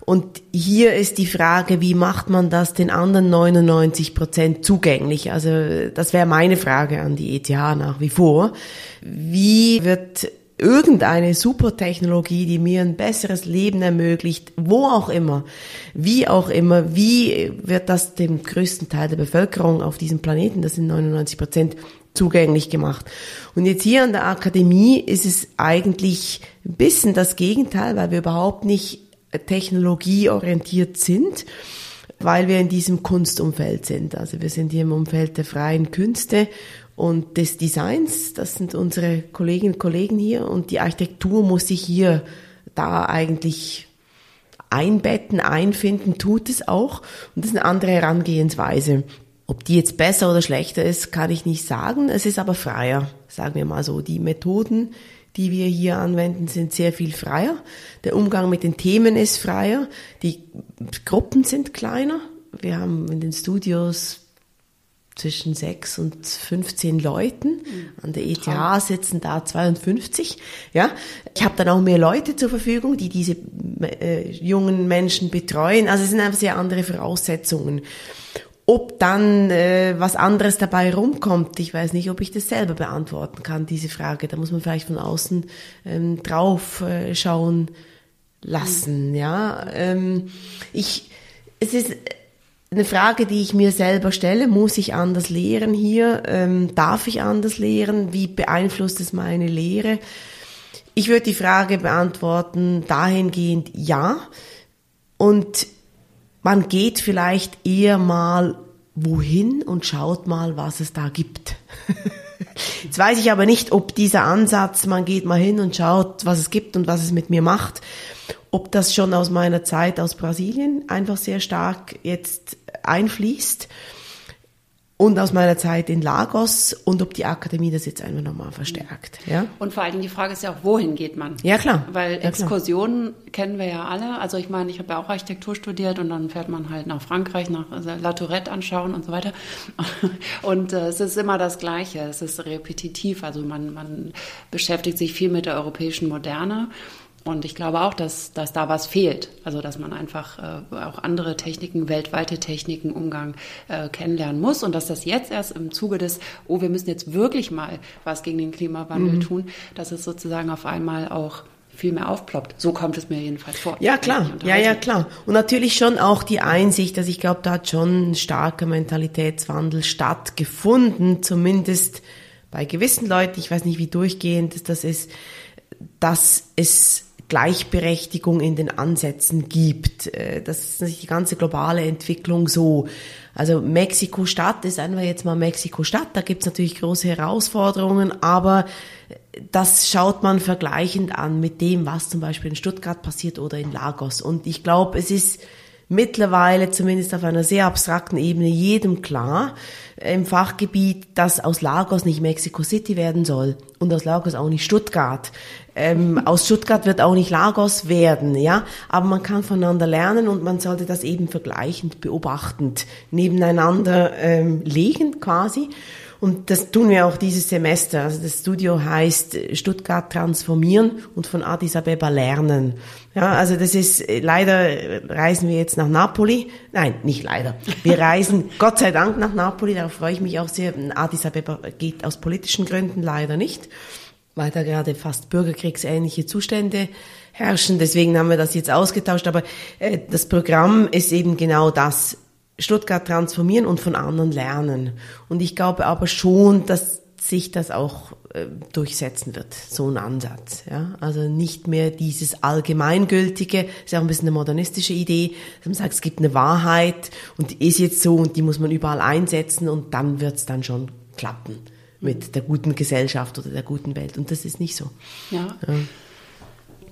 Und hier ist die Frage, wie macht man das den anderen 99 Prozent zugänglich? Also das wäre meine Frage an die ETH nach wie vor. Wie wird irgendeine Supertechnologie, die mir ein besseres Leben ermöglicht, wo auch immer, wie auch immer, wie wird das dem größten Teil der Bevölkerung auf diesem Planeten, das sind 99 Prozent, zugänglich gemacht. Und jetzt hier an der Akademie ist es eigentlich ein bisschen das Gegenteil, weil wir überhaupt nicht technologieorientiert sind, weil wir in diesem Kunstumfeld sind. Also wir sind hier im Umfeld der freien Künste und des Designs. Das sind unsere Kolleginnen und Kollegen hier und die Architektur muss sich hier da eigentlich einbetten, einfinden, tut es auch. Und das ist eine andere Herangehensweise. Ob die jetzt besser oder schlechter ist, kann ich nicht sagen. Es ist aber freier, sagen wir mal so. Die Methoden, die wir hier anwenden, sind sehr viel freier. Der Umgang mit den Themen ist freier. Die Gruppen sind kleiner. Wir haben in den Studios zwischen sechs und 15 Leuten. An der ETH sitzen da 52. Ja, ich habe dann auch mehr Leute zur Verfügung, die diese äh, jungen Menschen betreuen. Also es sind einfach sehr andere Voraussetzungen. Ob dann äh, was anderes dabei rumkommt, ich weiß nicht, ob ich das selber beantworten kann, diese Frage. Da muss man vielleicht von außen ähm, drauf äh, schauen lassen. Ja, ähm, ich, es ist eine Frage, die ich mir selber stelle, muss ich anders lehren hier? Ähm, darf ich anders lehren? Wie beeinflusst es meine Lehre? Ich würde die Frage beantworten dahingehend ja. Und man geht vielleicht eher mal wohin und schaut mal, was es da gibt. Jetzt weiß ich aber nicht, ob dieser Ansatz, man geht mal hin und schaut, was es gibt und was es mit mir macht, ob das schon aus meiner Zeit aus Brasilien einfach sehr stark jetzt einfließt und aus meiner Zeit in Lagos und ob die Akademie das jetzt einfach nochmal verstärkt. Ja? Und vor allen Dingen die Frage ist ja auch, wohin geht man? Ja, klar. Weil ja, Exkursionen klar. kennen wir ja alle. Also ich meine, ich habe ja auch Architektur studiert und dann fährt man halt nach Frankreich, nach also La Tourette anschauen und so weiter. Und äh, es ist immer das Gleiche. Es ist repetitiv. Also man, man beschäftigt sich viel mit der europäischen Moderne. Und ich glaube auch, dass, dass da was fehlt. Also, dass man einfach äh, auch andere Techniken, weltweite Techniken, Umgang äh, kennenlernen muss. Und dass das jetzt erst im Zuge des, oh, wir müssen jetzt wirklich mal was gegen den Klimawandel mhm. tun, dass es sozusagen auf einmal auch viel mehr aufploppt. So kommt es mir jedenfalls vor. Ja, klar. Ja, ja, klar. Und natürlich schon auch die Einsicht, dass ich glaube, da hat schon ein starker Mentalitätswandel stattgefunden, zumindest bei gewissen Leuten. Ich weiß nicht, wie durchgehend das ist, dass es Gleichberechtigung in den Ansätzen gibt. Äh, das ist natürlich die ganze globale Entwicklung so. Also Mexiko-Stadt ist einfach jetzt mal Mexiko-Stadt, da gibt's natürlich große Herausforderungen, aber das schaut man vergleichend an mit dem, was zum Beispiel in Stuttgart passiert oder in Lagos. Und ich glaube, es ist mittlerweile zumindest auf einer sehr abstrakten Ebene jedem klar im Fachgebiet, dass aus Lagos nicht Mexico City werden soll und aus Lagos auch nicht Stuttgart. Ähm, aus Stuttgart wird auch nicht Lagos werden, ja. Aber man kann voneinander lernen und man sollte das eben vergleichend, beobachtend nebeneinander ähm, legen quasi. Und das tun wir auch dieses Semester. Also das Studio heißt Stuttgart transformieren und von Addis Abeba lernen. Ja, also das ist, leider reisen wir jetzt nach Napoli. Nein, nicht leider. Wir reisen Gott sei Dank nach Napoli. Darauf freue ich mich auch sehr. Addis Abeba geht aus politischen Gründen leider nicht, weil da gerade fast bürgerkriegsähnliche Zustände herrschen. Deswegen haben wir das jetzt ausgetauscht. Aber äh, das Programm ist eben genau das Stuttgart transformieren und von anderen lernen. Und ich glaube aber schon, dass sich das auch äh, durchsetzen wird, so ein Ansatz. Ja? Also nicht mehr dieses Allgemeingültige, ist ja auch ein bisschen eine modernistische Idee, dass man sagt, es gibt eine Wahrheit und die ist jetzt so und die muss man überall einsetzen und dann wird es dann schon klappen mit der guten Gesellschaft oder der guten Welt. Und das ist nicht so. Ja. ja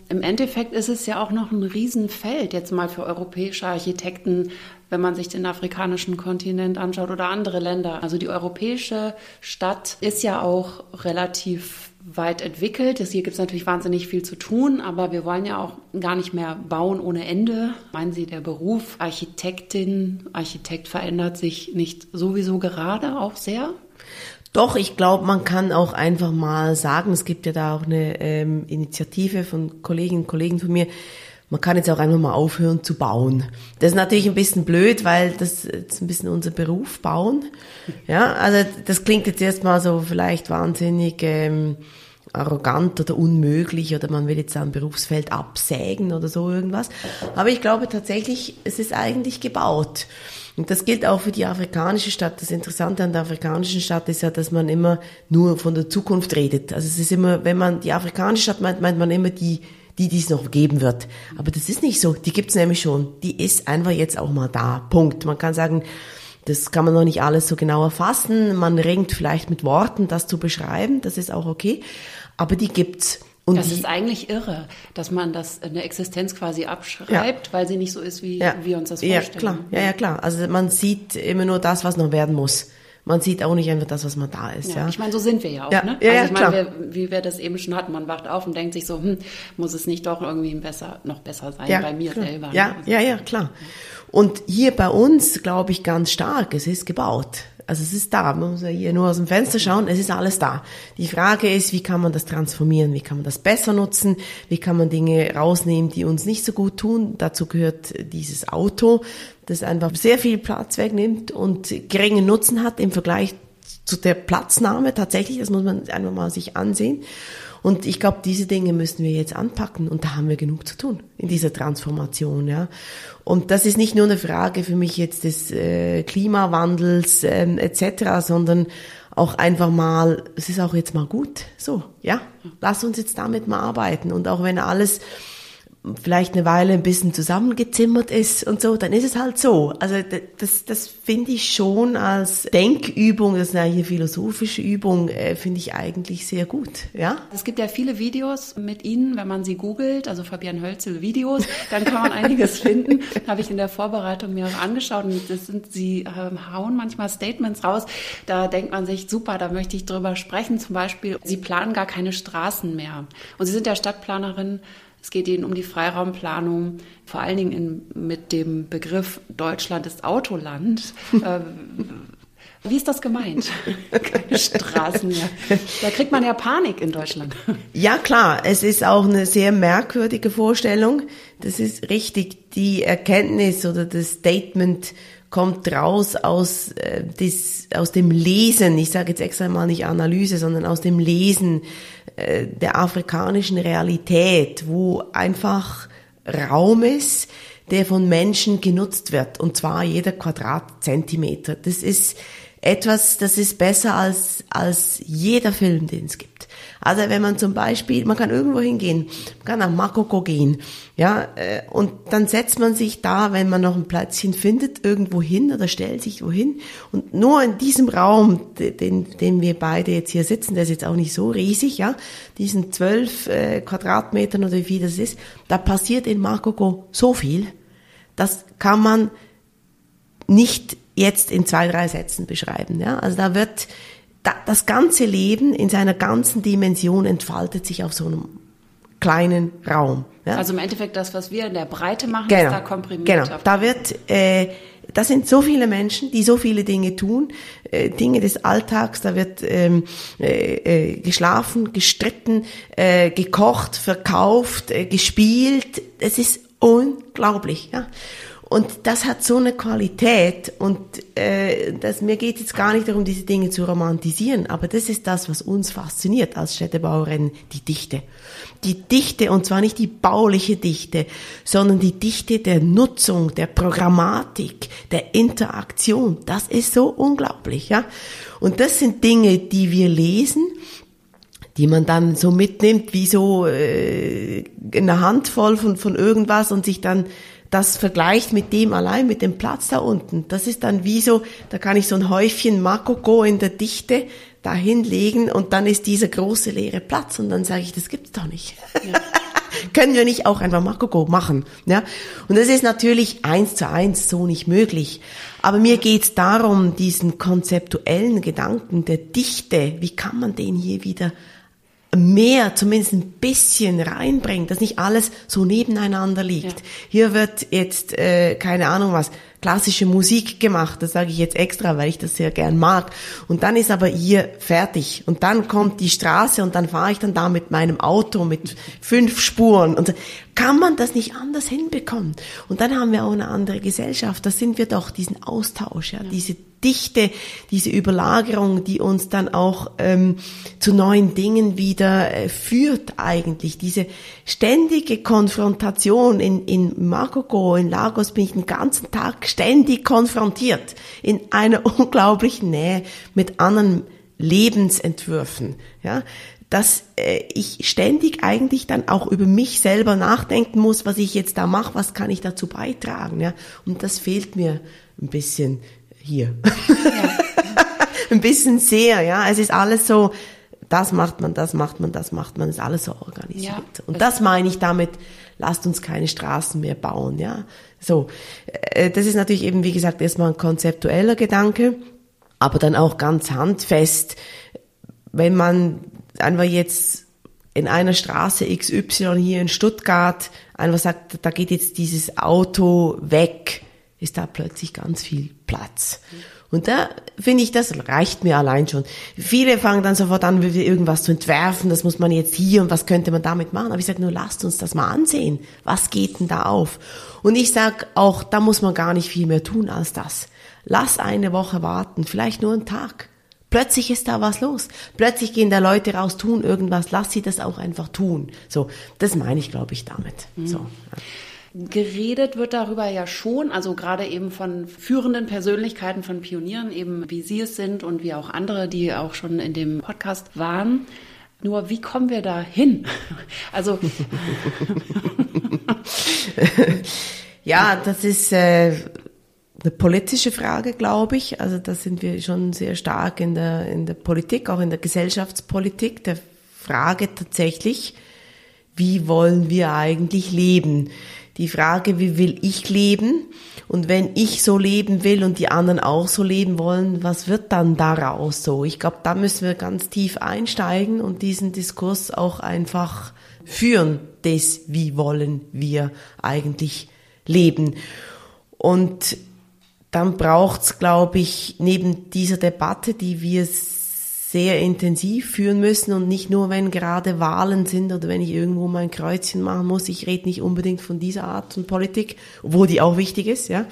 im Endeffekt ist es ja auch noch ein Riesenfeld jetzt mal für europäische Architekten, wenn man sich den afrikanischen Kontinent anschaut oder andere Länder. Also die europäische Stadt ist ja auch relativ weit entwickelt. Hier gibt es natürlich wahnsinnig viel zu tun, aber wir wollen ja auch gar nicht mehr bauen ohne Ende. Meinen Sie, der Beruf Architektin, Architekt verändert sich nicht sowieso gerade auch sehr? Doch, ich glaube, man kann auch einfach mal sagen, es gibt ja da auch eine ähm, Initiative von Kolleginnen und Kollegen von mir, man kann jetzt auch einfach mal aufhören zu bauen. Das ist natürlich ein bisschen blöd, weil das ist ein bisschen unser Beruf, bauen. Ja, also das klingt jetzt erstmal so vielleicht wahnsinnig ähm, arrogant oder unmöglich oder man will jetzt ein Berufsfeld absägen oder so irgendwas. Aber ich glaube tatsächlich, es ist eigentlich gebaut. Und das gilt auch für die afrikanische Stadt. Das Interessante an der afrikanischen Stadt ist ja, dass man immer nur von der Zukunft redet. Also es ist immer, wenn man die afrikanische Stadt meint, meint man immer die, die die es noch geben wird. Aber das ist nicht so. Die gibt's nämlich schon. Die ist einfach jetzt auch mal da. Punkt. Man kann sagen, das kann man noch nicht alles so genau erfassen. Man ringt vielleicht mit Worten, das zu beschreiben. Das ist auch okay. Aber die gibt's. Und das ist eigentlich irre, dass man das eine Existenz quasi abschreibt, ja. weil sie nicht so ist, wie ja. wir uns das vorstellen. Ja, klar. Ja, ja, klar. Also man sieht immer nur das, was noch werden muss. Man sieht auch nicht einfach das, was man da ist. Ja, ja. ich meine, so sind wir ja auch. Ja, ne? ja, also ich meine, wir, wie wir das eben schon hatten, man wacht auf und denkt sich so, hm, muss es nicht doch irgendwie besser, noch besser sein ja, bei mir klar. selber. Ja, ne? ja, ja, klar. Und hier bei uns glaube ich ganz stark, es ist gebaut. Also es ist da. Man muss ja hier nur aus dem Fenster schauen. Es ist alles da. Die Frage ist, wie kann man das transformieren? Wie kann man das besser nutzen? Wie kann man Dinge rausnehmen, die uns nicht so gut tun? Dazu gehört dieses Auto, das einfach sehr viel Platz wegnimmt und geringen Nutzen hat im Vergleich zu der Platznahme tatsächlich. Das muss man einfach mal sich ansehen. Und ich glaube, diese Dinge müssen wir jetzt anpacken und da haben wir genug zu tun in dieser Transformation, ja. Und das ist nicht nur eine Frage für mich jetzt des äh, Klimawandels ähm, etc., sondern auch einfach mal, es ist auch jetzt mal gut, so, ja. Lass uns jetzt damit mal arbeiten und auch wenn alles vielleicht eine Weile ein bisschen zusammengezimmert ist und so, dann ist es halt so. Also das, das finde ich schon als Denkübung, das ist eine philosophische Übung, äh, finde ich eigentlich sehr gut. Ja? Es gibt ja viele Videos mit Ihnen, wenn man sie googelt, also Fabian Hölzel Videos, dann kann man einiges finden. Habe ich in der Vorbereitung mir auch angeschaut und das sind, Sie äh, hauen manchmal Statements raus, da denkt man sich, super, da möchte ich drüber sprechen. Zum Beispiel, Sie planen gar keine Straßen mehr. Und Sie sind ja Stadtplanerin es geht ihnen um die Freiraumplanung, vor allen Dingen in, mit dem Begriff Deutschland ist Autoland. Äh, wie ist das gemeint? Keine Straßen mehr. Da kriegt man ja Panik in Deutschland. Ja, klar. Es ist auch eine sehr merkwürdige Vorstellung. Das ist richtig. Die Erkenntnis oder das Statement kommt raus aus, äh, des, aus dem Lesen. Ich sage jetzt extra mal nicht Analyse, sondern aus dem Lesen äh, der afrikanischen Realität, wo einfach Raum ist, der von Menschen genutzt wird, und zwar jeder Quadratzentimeter. Das ist etwas, das ist besser als, als jeder Film, den es gibt. Also wenn man zum Beispiel, man kann irgendwo hingehen, man kann nach Makoko gehen, ja, äh, und dann setzt man sich da, wenn man noch ein Plätzchen findet, irgendwo hin oder stellt sich wohin. Und nur in diesem Raum, den, den wir beide jetzt hier sitzen, der ist jetzt auch nicht so riesig, ja, diesen zwölf äh, Quadratmetern oder wie viel das ist, da passiert in Makoko so viel, das kann man nicht jetzt in zwei, drei Sätzen beschreiben, ja, also da wird das ganze Leben in seiner ganzen Dimension entfaltet sich auf so einem kleinen Raum. Ja? Also im Endeffekt das, was wir in der Breite machen, genau. ist da komprimiert. Genau, da wird, äh, das sind so viele Menschen, die so viele Dinge tun, äh, Dinge des Alltags, da wird ähm, äh, äh, geschlafen, gestritten, äh, gekocht, verkauft, äh, gespielt. Es ist unglaublich. Ja? Und das hat so eine Qualität und äh, das, mir geht jetzt gar nicht darum, diese Dinge zu romantisieren, aber das ist das, was uns fasziniert als Städtebauerinnen, die Dichte. Die Dichte, und zwar nicht die bauliche Dichte, sondern die Dichte der Nutzung, der Programmatik, der Interaktion. Das ist so unglaublich, ja. Und das sind Dinge, die wir lesen, die man dann so mitnimmt, wie so äh, eine Handvoll von, von irgendwas und sich dann das vergleicht mit dem allein, mit dem Platz da unten, das ist dann wie so, da kann ich so ein Häufchen Makoko in der Dichte da hinlegen und dann ist dieser große leere Platz und dann sage ich, das gibt's doch nicht. Ja. Können wir nicht auch einfach Makoko machen? Ja? Und das ist natürlich eins zu eins so nicht möglich. Aber mir geht's darum, diesen konzeptuellen Gedanken der Dichte, wie kann man den hier wieder mehr, zumindest ein bisschen reinbringt, dass nicht alles so nebeneinander liegt. Ja. Hier wird jetzt, äh, keine Ahnung was, klassische Musik gemacht, das sage ich jetzt extra, weil ich das sehr gern mag. Und dann ist aber hier fertig. Und dann kommt die Straße und dann fahre ich dann da mit meinem Auto mit fünf Spuren. Und kann man das nicht anders hinbekommen? Und dann haben wir auch eine andere Gesellschaft. Da sind wir doch diesen Austausch, ja, ja. diese Dichte, diese Überlagerung, die uns dann auch ähm, zu neuen Dingen wieder äh, führt eigentlich. Diese ständige Konfrontation in, in Makoko, in Lagos bin ich den ganzen Tag ständig konfrontiert in einer unglaublichen Nähe mit anderen Lebensentwürfen. Ja, dass äh, ich ständig eigentlich dann auch über mich selber nachdenken muss, was ich jetzt da mache, was kann ich dazu beitragen. Ja? Und das fehlt mir ein bisschen hier. Ja. ein bisschen sehr, ja. Es ist alles so, das macht man, das macht man, das macht man, ist alles so organisiert. Ja, und das meine ich damit, lasst uns keine Straßen mehr bauen, ja. So, äh, das ist natürlich eben, wie gesagt, erstmal ein konzeptueller Gedanke, aber dann auch ganz handfest, wenn man einfach jetzt in einer Straße XY hier in Stuttgart einfach sagt, da geht jetzt dieses Auto weg, ist da plötzlich ganz viel Platz. Und da finde ich, das reicht mir allein schon. Viele fangen dann sofort an, irgendwas zu entwerfen, das muss man jetzt hier und was könnte man damit machen. Aber ich sage nur, lasst uns das mal ansehen. Was geht denn da auf? Und ich sage auch, da muss man gar nicht viel mehr tun als das. Lass eine Woche warten, vielleicht nur einen Tag. Plötzlich ist da was los. Plötzlich gehen da Leute raus, tun irgendwas. Lass sie das auch einfach tun. So, das meine ich, glaube ich, damit. Mhm. So. Ja. Geredet wird darüber ja schon, also gerade eben von führenden Persönlichkeiten, von Pionieren, eben wie Sie es sind und wie auch andere, die auch schon in dem Podcast waren. Nur wie kommen wir da hin? Also ja, das ist äh, eine politische Frage, glaube ich. Also da sind wir schon sehr stark in der in der Politik, auch in der Gesellschaftspolitik. Der Frage tatsächlich, wie wollen wir eigentlich leben? die Frage, wie will ich leben? Und wenn ich so leben will und die anderen auch so leben wollen, was wird dann daraus so? Ich glaube, da müssen wir ganz tief einsteigen und diesen Diskurs auch einfach führen, des, wie wollen wir eigentlich leben. Und dann braucht's, glaube ich, neben dieser Debatte, die wir sehr intensiv führen müssen und nicht nur, wenn gerade Wahlen sind oder wenn ich irgendwo mein Kreuzchen machen muss. Ich rede nicht unbedingt von dieser Art von Politik, obwohl die auch wichtig ist, ja.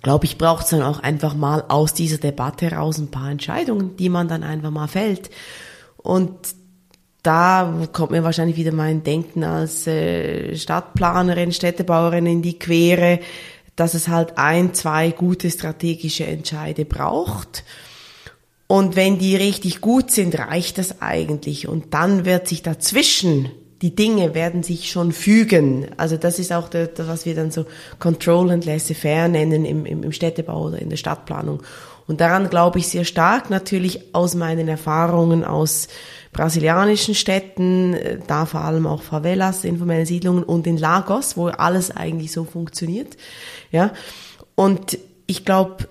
Glaube ich, braucht es dann auch einfach mal aus dieser Debatte heraus ein paar Entscheidungen, die man dann einfach mal fällt. Und da kommt mir wahrscheinlich wieder mein Denken als äh, Stadtplanerin, Städtebauerin in die Quere, dass es halt ein, zwei gute strategische Entscheide braucht und wenn die richtig gut sind, reicht das eigentlich. Und dann wird sich dazwischen, die Dinge werden sich schon fügen. Also das ist auch das, was wir dann so Control and Laissez-faire nennen im, im, Städtebau oder in der Stadtplanung. Und daran glaube ich sehr stark, natürlich aus meinen Erfahrungen aus brasilianischen Städten, äh, da vor allem auch Favelas, informelle Siedlungen und in Lagos, wo alles eigentlich so funktioniert. Ja. Und ich glaube,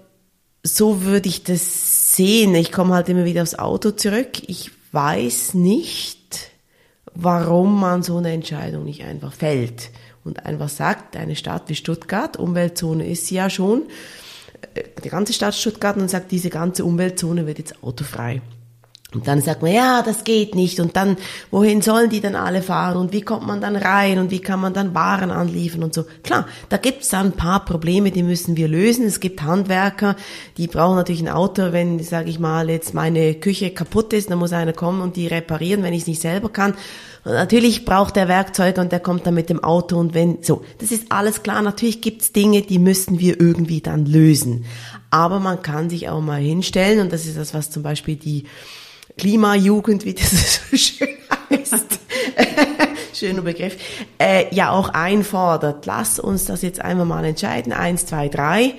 so würde ich das sehen. Ich komme halt immer wieder aufs Auto zurück. Ich weiß nicht, warum man so eine Entscheidung nicht einfach fällt und einfach sagt, eine Stadt wie Stuttgart, Umweltzone ist sie ja schon, äh, die ganze Stadt Stuttgart und sagt, diese ganze Umweltzone wird jetzt autofrei. Und dann sagt man, ja, das geht nicht. Und dann, wohin sollen die dann alle fahren? Und wie kommt man dann rein? Und wie kann man dann Waren anliefern und so? Klar, da gibt's dann ein paar Probleme, die müssen wir lösen. Es gibt Handwerker, die brauchen natürlich ein Auto, wenn, sage ich mal, jetzt meine Küche kaputt ist, dann muss einer kommen und die reparieren, wenn ich es nicht selber kann. Und natürlich braucht der Werkzeuge und der kommt dann mit dem Auto und wenn, so, das ist alles klar. Natürlich gibt's Dinge, die müssen wir irgendwie dann lösen. Aber man kann sich auch mal hinstellen und das ist das, was zum Beispiel die Klimajugend, wie das so schön heißt, schöner Begriff, äh, ja auch einfordert. Lass uns das jetzt einmal mal entscheiden. Eins, zwei, drei.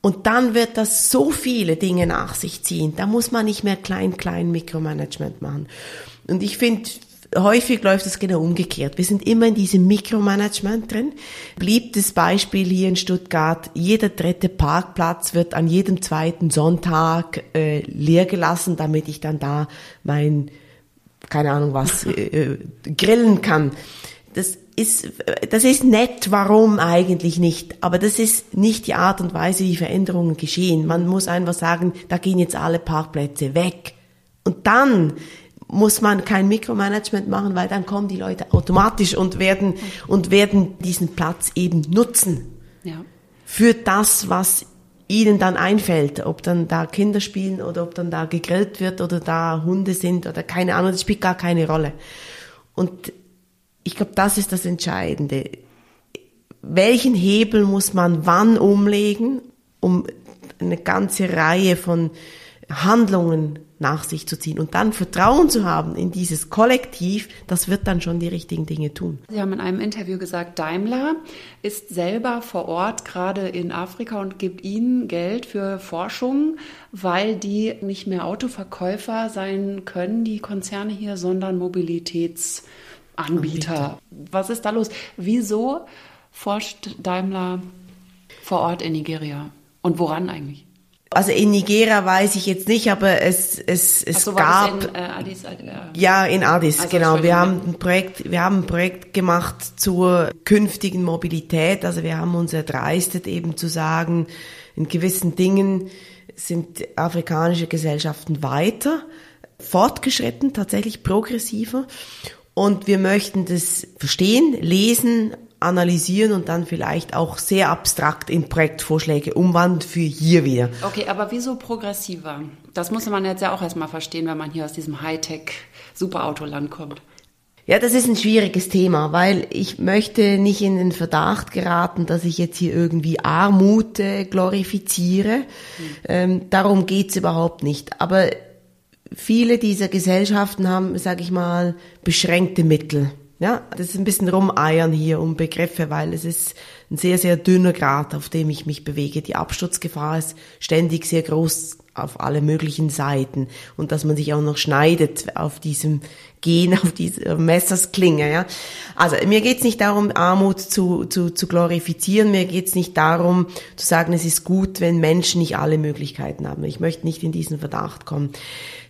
Und dann wird das so viele Dinge nach sich ziehen. Da muss man nicht mehr klein, klein Mikromanagement machen. Und ich finde, häufig läuft es genau umgekehrt. Wir sind immer in diesem Mikromanagement drin. Beliebtes Beispiel hier in Stuttgart, jeder dritte Parkplatz wird an jedem zweiten Sonntag äh, leer gelassen, damit ich dann da mein, keine Ahnung was, äh, äh, grillen kann. Das ist, das ist nett, warum eigentlich nicht. Aber das ist nicht die Art und Weise, wie Veränderungen geschehen. Man muss einfach sagen, da gehen jetzt alle Parkplätze weg. Und dann muss man kein Mikromanagement machen, weil dann kommen die Leute automatisch und werden, und werden diesen Platz eben nutzen. Ja. Für das, was ihnen dann einfällt, ob dann da Kinder spielen oder ob dann da gegrillt wird oder da Hunde sind oder keine Ahnung, das spielt gar keine Rolle. Und ich glaube, das ist das Entscheidende. Welchen Hebel muss man wann umlegen, um eine ganze Reihe von Handlungen nach sich zu ziehen und dann Vertrauen zu haben in dieses Kollektiv, das wird dann schon die richtigen Dinge tun. Sie haben in einem Interview gesagt, Daimler ist selber vor Ort gerade in Afrika und gibt Ihnen Geld für Forschung, weil die nicht mehr Autoverkäufer sein können, die Konzerne hier, sondern Mobilitätsanbieter. Anbieter. Was ist da los? Wieso forscht Daimler vor Ort in Nigeria? Und woran eigentlich? Also in Nigeria weiß ich jetzt nicht, aber es, es, es so, gab. In, äh, Addis, äh, ja, in Addis, also, genau. Wir haben ein Projekt, wir haben ein Projekt gemacht zur künftigen Mobilität. Also wir haben uns erdreistet, eben zu sagen, in gewissen Dingen sind afrikanische Gesellschaften weiter, fortgeschritten, tatsächlich progressiver. Und wir möchten das verstehen, lesen, analysieren und dann vielleicht auch sehr abstrakt in Projektvorschläge umwandeln für hier wieder. Okay, aber wieso progressiver? Das muss man jetzt ja auch erstmal verstehen, wenn man hier aus diesem Hightech-Superautoland kommt. Ja, das ist ein schwieriges Thema, weil ich möchte nicht in den Verdacht geraten, dass ich jetzt hier irgendwie Armut glorifiziere. Mhm. Ähm, darum geht's überhaupt nicht. Aber viele dieser Gesellschaften haben, sage ich mal, beschränkte Mittel. Ja, das ist ein bisschen rumeiern hier um Begriffe, weil es ist ein sehr, sehr dünner Grad, auf dem ich mich bewege. Die Absturzgefahr ist ständig sehr groß auf alle möglichen Seiten und dass man sich auch noch schneidet auf diesem Gehen, auf dieser Messersklinge. Ja? Also mir geht's nicht darum, Armut zu, zu, zu glorifizieren, mir geht's nicht darum zu sagen, es ist gut, wenn Menschen nicht alle Möglichkeiten haben. Ich möchte nicht in diesen Verdacht kommen.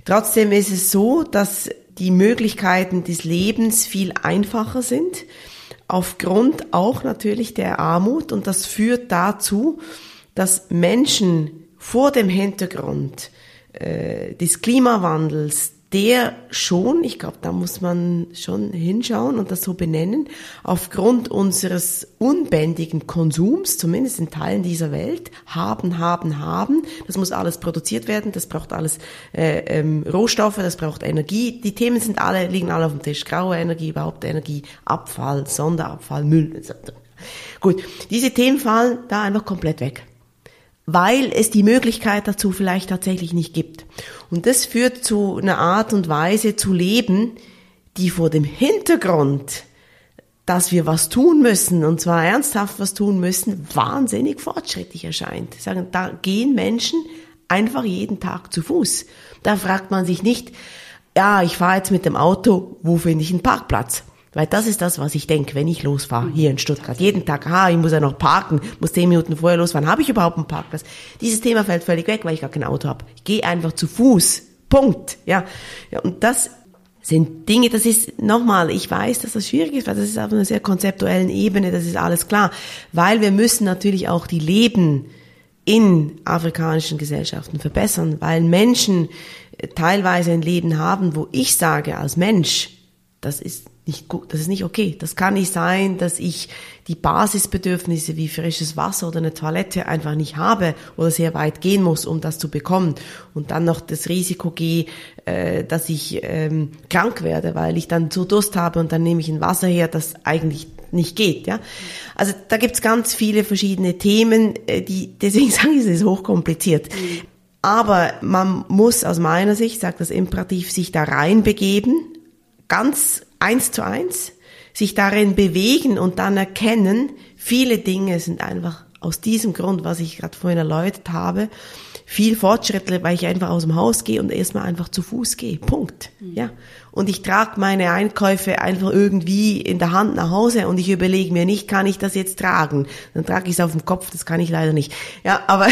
Trotzdem ist es so, dass die Möglichkeiten des Lebens viel einfacher sind, aufgrund auch natürlich der Armut. Und das führt dazu, dass Menschen vor dem Hintergrund äh, des Klimawandels, der schon, ich glaube, da muss man schon hinschauen und das so benennen, aufgrund unseres unbändigen Konsums, zumindest in Teilen dieser Welt, haben, haben, haben. Das muss alles produziert werden, das braucht alles äh, ähm, Rohstoffe, das braucht Energie. Die Themen sind alle, liegen alle auf dem Tisch. Graue Energie, überhaupt Energie, Abfall, Sonderabfall, Müll. Gut, diese Themen fallen da einfach komplett weg weil es die Möglichkeit dazu vielleicht tatsächlich nicht gibt. Und das führt zu einer Art und Weise zu leben, die vor dem Hintergrund, dass wir was tun müssen, und zwar ernsthaft was tun müssen, wahnsinnig fortschrittlich erscheint. Sagen, da gehen Menschen einfach jeden Tag zu Fuß. Da fragt man sich nicht, ja, ich fahre jetzt mit dem Auto, wo finde ich einen Parkplatz? Weil das ist das, was ich denke, wenn ich losfahre, hier in Stuttgart. Jeden Tag, ah, ich muss ja noch parken, muss zehn Minuten vorher losfahren. Habe ich überhaupt einen Parkplatz? Dieses Thema fällt völlig weg, weil ich gar kein Auto habe. Ich gehe einfach zu Fuß. Punkt. Ja. ja. Und das sind Dinge, das ist nochmal, ich weiß, dass das schwierig ist, weil das ist auf einer sehr konzeptuellen Ebene, das ist alles klar. Weil wir müssen natürlich auch die Leben in afrikanischen Gesellschaften verbessern, weil Menschen teilweise ein Leben haben, wo ich sage als Mensch, das ist nicht gut, das ist nicht okay. Das kann nicht sein, dass ich die Basisbedürfnisse wie frisches Wasser oder eine Toilette einfach nicht habe oder sehr weit gehen muss, um das zu bekommen. Und dann noch das Risiko gehe, äh, dass ich ähm, krank werde, weil ich dann zu Durst habe und dann nehme ich ein Wasser her, das eigentlich nicht geht. Ja, also da gibt's ganz viele verschiedene Themen, äh, die deswegen sage ich, es ist hochkompliziert. Aber man muss aus meiner Sicht, sagt das Imperativ, sich da reinbegeben, ganz eins zu eins, sich darin bewegen und dann erkennen, viele Dinge sind einfach aus diesem Grund, was ich gerade vorhin erläutert habe, viel fortschrittlicher, weil ich einfach aus dem Haus gehe und erstmal einfach zu Fuß gehe. Punkt. Mhm. Ja. Und ich trage meine Einkäufe einfach irgendwie in der Hand nach Hause und ich überlege mir nicht, kann ich das jetzt tragen? Dann trage ich es auf dem Kopf, das kann ich leider nicht. Ja, aber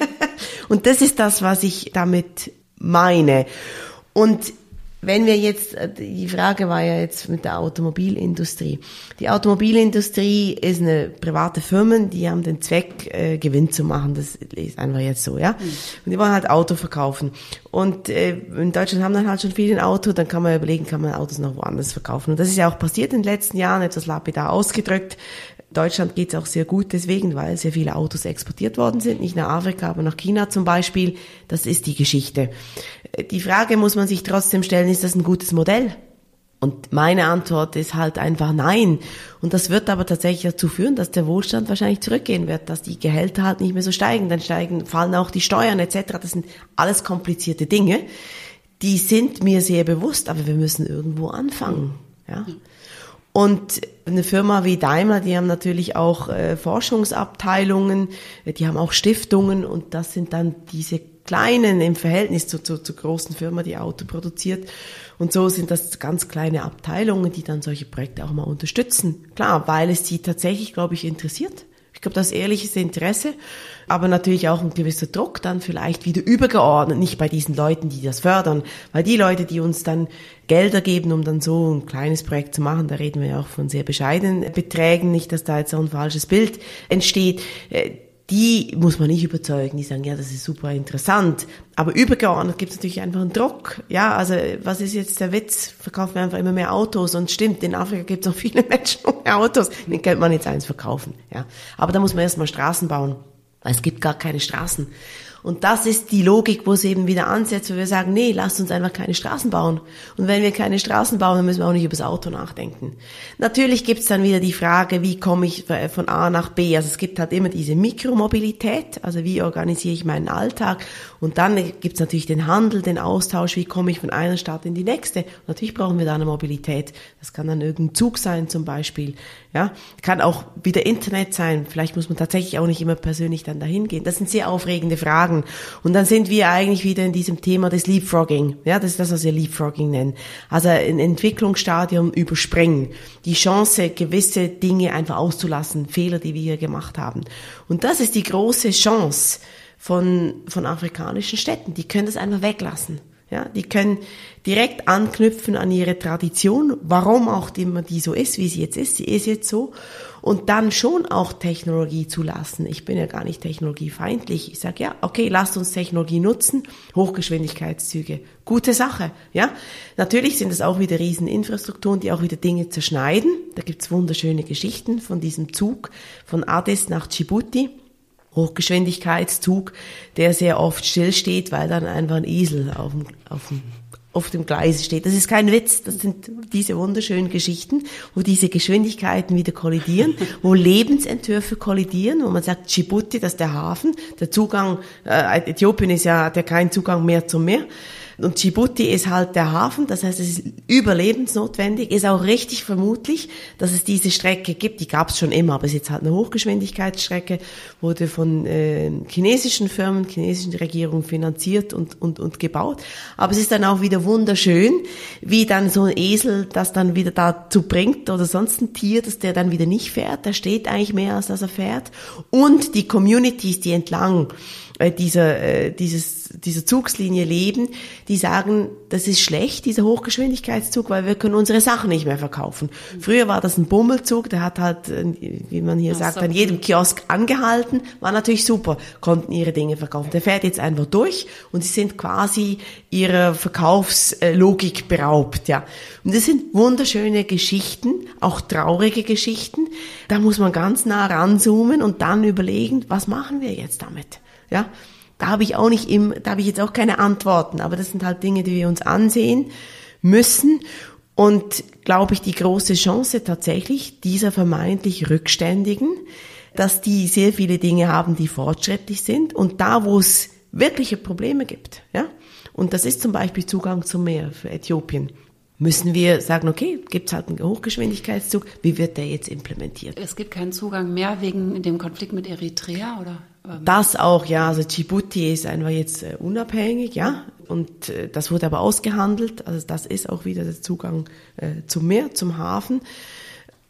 und das ist das, was ich damit meine. Und wenn wir jetzt, äh, die Frage war ja jetzt mit der Automobilindustrie. Die Automobilindustrie ist eine private Firma, die haben den Zweck, äh, Gewinn zu machen. Das ist einfach jetzt so, ja. Mhm. Und die wollen halt Auto verkaufen. Und äh, in Deutschland haben dann halt schon viele ein Auto, dann kann man überlegen, kann man Autos noch woanders verkaufen. Und das ist ja auch passiert in den letzten Jahren, etwas lapidar ausgedrückt. Deutschland geht es auch sehr gut deswegen, weil sehr viele Autos exportiert worden sind, nicht nach Afrika, aber nach China zum Beispiel. Das ist die Geschichte. Die Frage muss man sich trotzdem stellen, ist das ein gutes Modell? Und meine Antwort ist halt einfach nein. Und das wird aber tatsächlich dazu führen, dass der Wohlstand wahrscheinlich zurückgehen wird, dass die Gehälter halt nicht mehr so steigen, dann steigen, fallen auch die Steuern etc. Das sind alles komplizierte Dinge. Die sind mir sehr bewusst, aber wir müssen irgendwo anfangen. Ja. Und eine Firma wie Daimler, die haben natürlich auch äh, Forschungsabteilungen, die haben auch Stiftungen und das sind dann diese kleinen im Verhältnis zu, zu, zu großen Firma, die Auto produziert. Und so sind das ganz kleine Abteilungen, die dann solche Projekte auch mal unterstützen. Klar, weil es sie tatsächlich, glaube ich, interessiert glaube, das ehrliches Interesse, aber natürlich auch ein gewisser Druck dann vielleicht wieder übergeordnet, nicht bei diesen Leuten, die das fördern, weil die Leute, die uns dann Gelder geben, um dann so ein kleines Projekt zu machen, da reden wir ja auch von sehr bescheidenen Beträgen, nicht, dass da jetzt auch ein falsches Bild entsteht äh, die muss man nicht überzeugen, die sagen, ja, das ist super interessant. Aber übergeordnet gibt es natürlich einfach einen Druck. Ja, also was ist jetzt der Witz? Verkaufen wir einfach immer mehr Autos und stimmt, in Afrika gibt es noch viele Menschen ohne Autos. Den könnte man jetzt eins verkaufen. Ja, aber da muss man erstmal Straßen bauen, es gibt gar keine Straßen. Und das ist die Logik, wo es eben wieder ansetzt, wo wir sagen, nee, lasst uns einfach keine Straßen bauen. Und wenn wir keine Straßen bauen, dann müssen wir auch nicht über das Auto nachdenken. Natürlich gibt's dann wieder die Frage, wie komme ich von A nach B? Also es gibt halt immer diese Mikromobilität, also wie organisiere ich meinen Alltag? Und dann gibt's natürlich den Handel, den Austausch, wie komme ich von einer Stadt in die nächste? Und natürlich brauchen wir da eine Mobilität. Das kann dann irgendein Zug sein zum Beispiel. Ja, kann auch wieder Internet sein. Vielleicht muss man tatsächlich auch nicht immer persönlich dann dahin gehen. Das sind sehr aufregende Fragen. Und dann sind wir eigentlich wieder in diesem Thema des Leapfrogging. Ja, das ist das, was wir Leapfrogging nennen. Also ein Entwicklungsstadium überspringen. Die Chance, gewisse Dinge einfach auszulassen. Fehler, die wir hier gemacht haben. Und das ist die große Chance von, von afrikanischen Städten. Die können das einfach weglassen. Ja, die können direkt anknüpfen an ihre Tradition, warum auch immer die so ist, wie sie jetzt ist. Sie ist jetzt so. Und dann schon auch Technologie zu lassen. Ich bin ja gar nicht technologiefeindlich. Ich sage, ja, okay, lasst uns Technologie nutzen. Hochgeschwindigkeitszüge. Gute Sache. Ja, Natürlich sind es auch wieder Rieseninfrastrukturen, die auch wieder Dinge zerschneiden. Da gibt's wunderschöne Geschichten von diesem Zug von Addis nach Djibouti Hochgeschwindigkeitszug, der sehr oft stillsteht, weil dann einfach ein Esel auf dem, auf dem auf dem Gleis steht. Das ist kein Witz, das sind diese wunderschönen Geschichten, wo diese Geschwindigkeiten wieder kollidieren, wo Lebensentwürfe kollidieren, wo man sagt, Djibouti, das ist der Hafen, der Zugang, äh, Äthiopien ist ja, hat ja keinen Zugang mehr zum Meer. Und Djibouti ist halt der Hafen, das heißt, es ist überlebensnotwendig, ist auch richtig vermutlich, dass es diese Strecke gibt. Die gab es schon immer, aber es ist jetzt halt eine Hochgeschwindigkeitsstrecke, wurde von äh, chinesischen Firmen, chinesischen Regierungen finanziert und, und, und gebaut. Aber es ist dann auch wieder wunderschön, wie dann so ein Esel das dann wieder dazu bringt oder sonst ein Tier, dass der dann wieder nicht fährt. Der steht eigentlich mehr, als dass er fährt. Und die Communities, die entlang äh, dieser, äh, dieses, dieser Zugslinie leben, die sagen, das ist schlecht, dieser Hochgeschwindigkeitszug, weil wir können unsere Sachen nicht mehr verkaufen. Früher war das ein Bummelzug, der hat halt, äh, wie man hier Ach sagt, so. an jedem Kiosk angehalten, war natürlich super, konnten ihre Dinge verkaufen. Der fährt jetzt einfach durch und sie sind quasi ihrer Verkaufslogik beraubt, ja. Und das sind wunderschöne Geschichten, auch traurige Geschichten. Da muss man ganz nah ranzoomen und dann überlegen, was machen wir jetzt damit? Ja, da habe ich auch nicht im, da habe ich jetzt auch keine Antworten, aber das sind halt Dinge, die wir uns ansehen müssen und glaube ich die große Chance tatsächlich dieser vermeintlich Rückständigen, dass die sehr viele Dinge haben, die fortschrittlich sind und da, wo es wirkliche Probleme gibt, ja, und das ist zum Beispiel Zugang zum Meer für Äthiopien müssen wir sagen, okay, gibt es halt einen Hochgeschwindigkeitszug, wie wird der jetzt implementiert? Es gibt keinen Zugang mehr wegen dem Konflikt mit Eritrea, oder? Ähm, das auch, ja. Also Djibouti ist einfach jetzt äh, unabhängig, ja. Und äh, das wurde aber ausgehandelt. Also das ist auch wieder der Zugang äh, zum Meer, zum Hafen.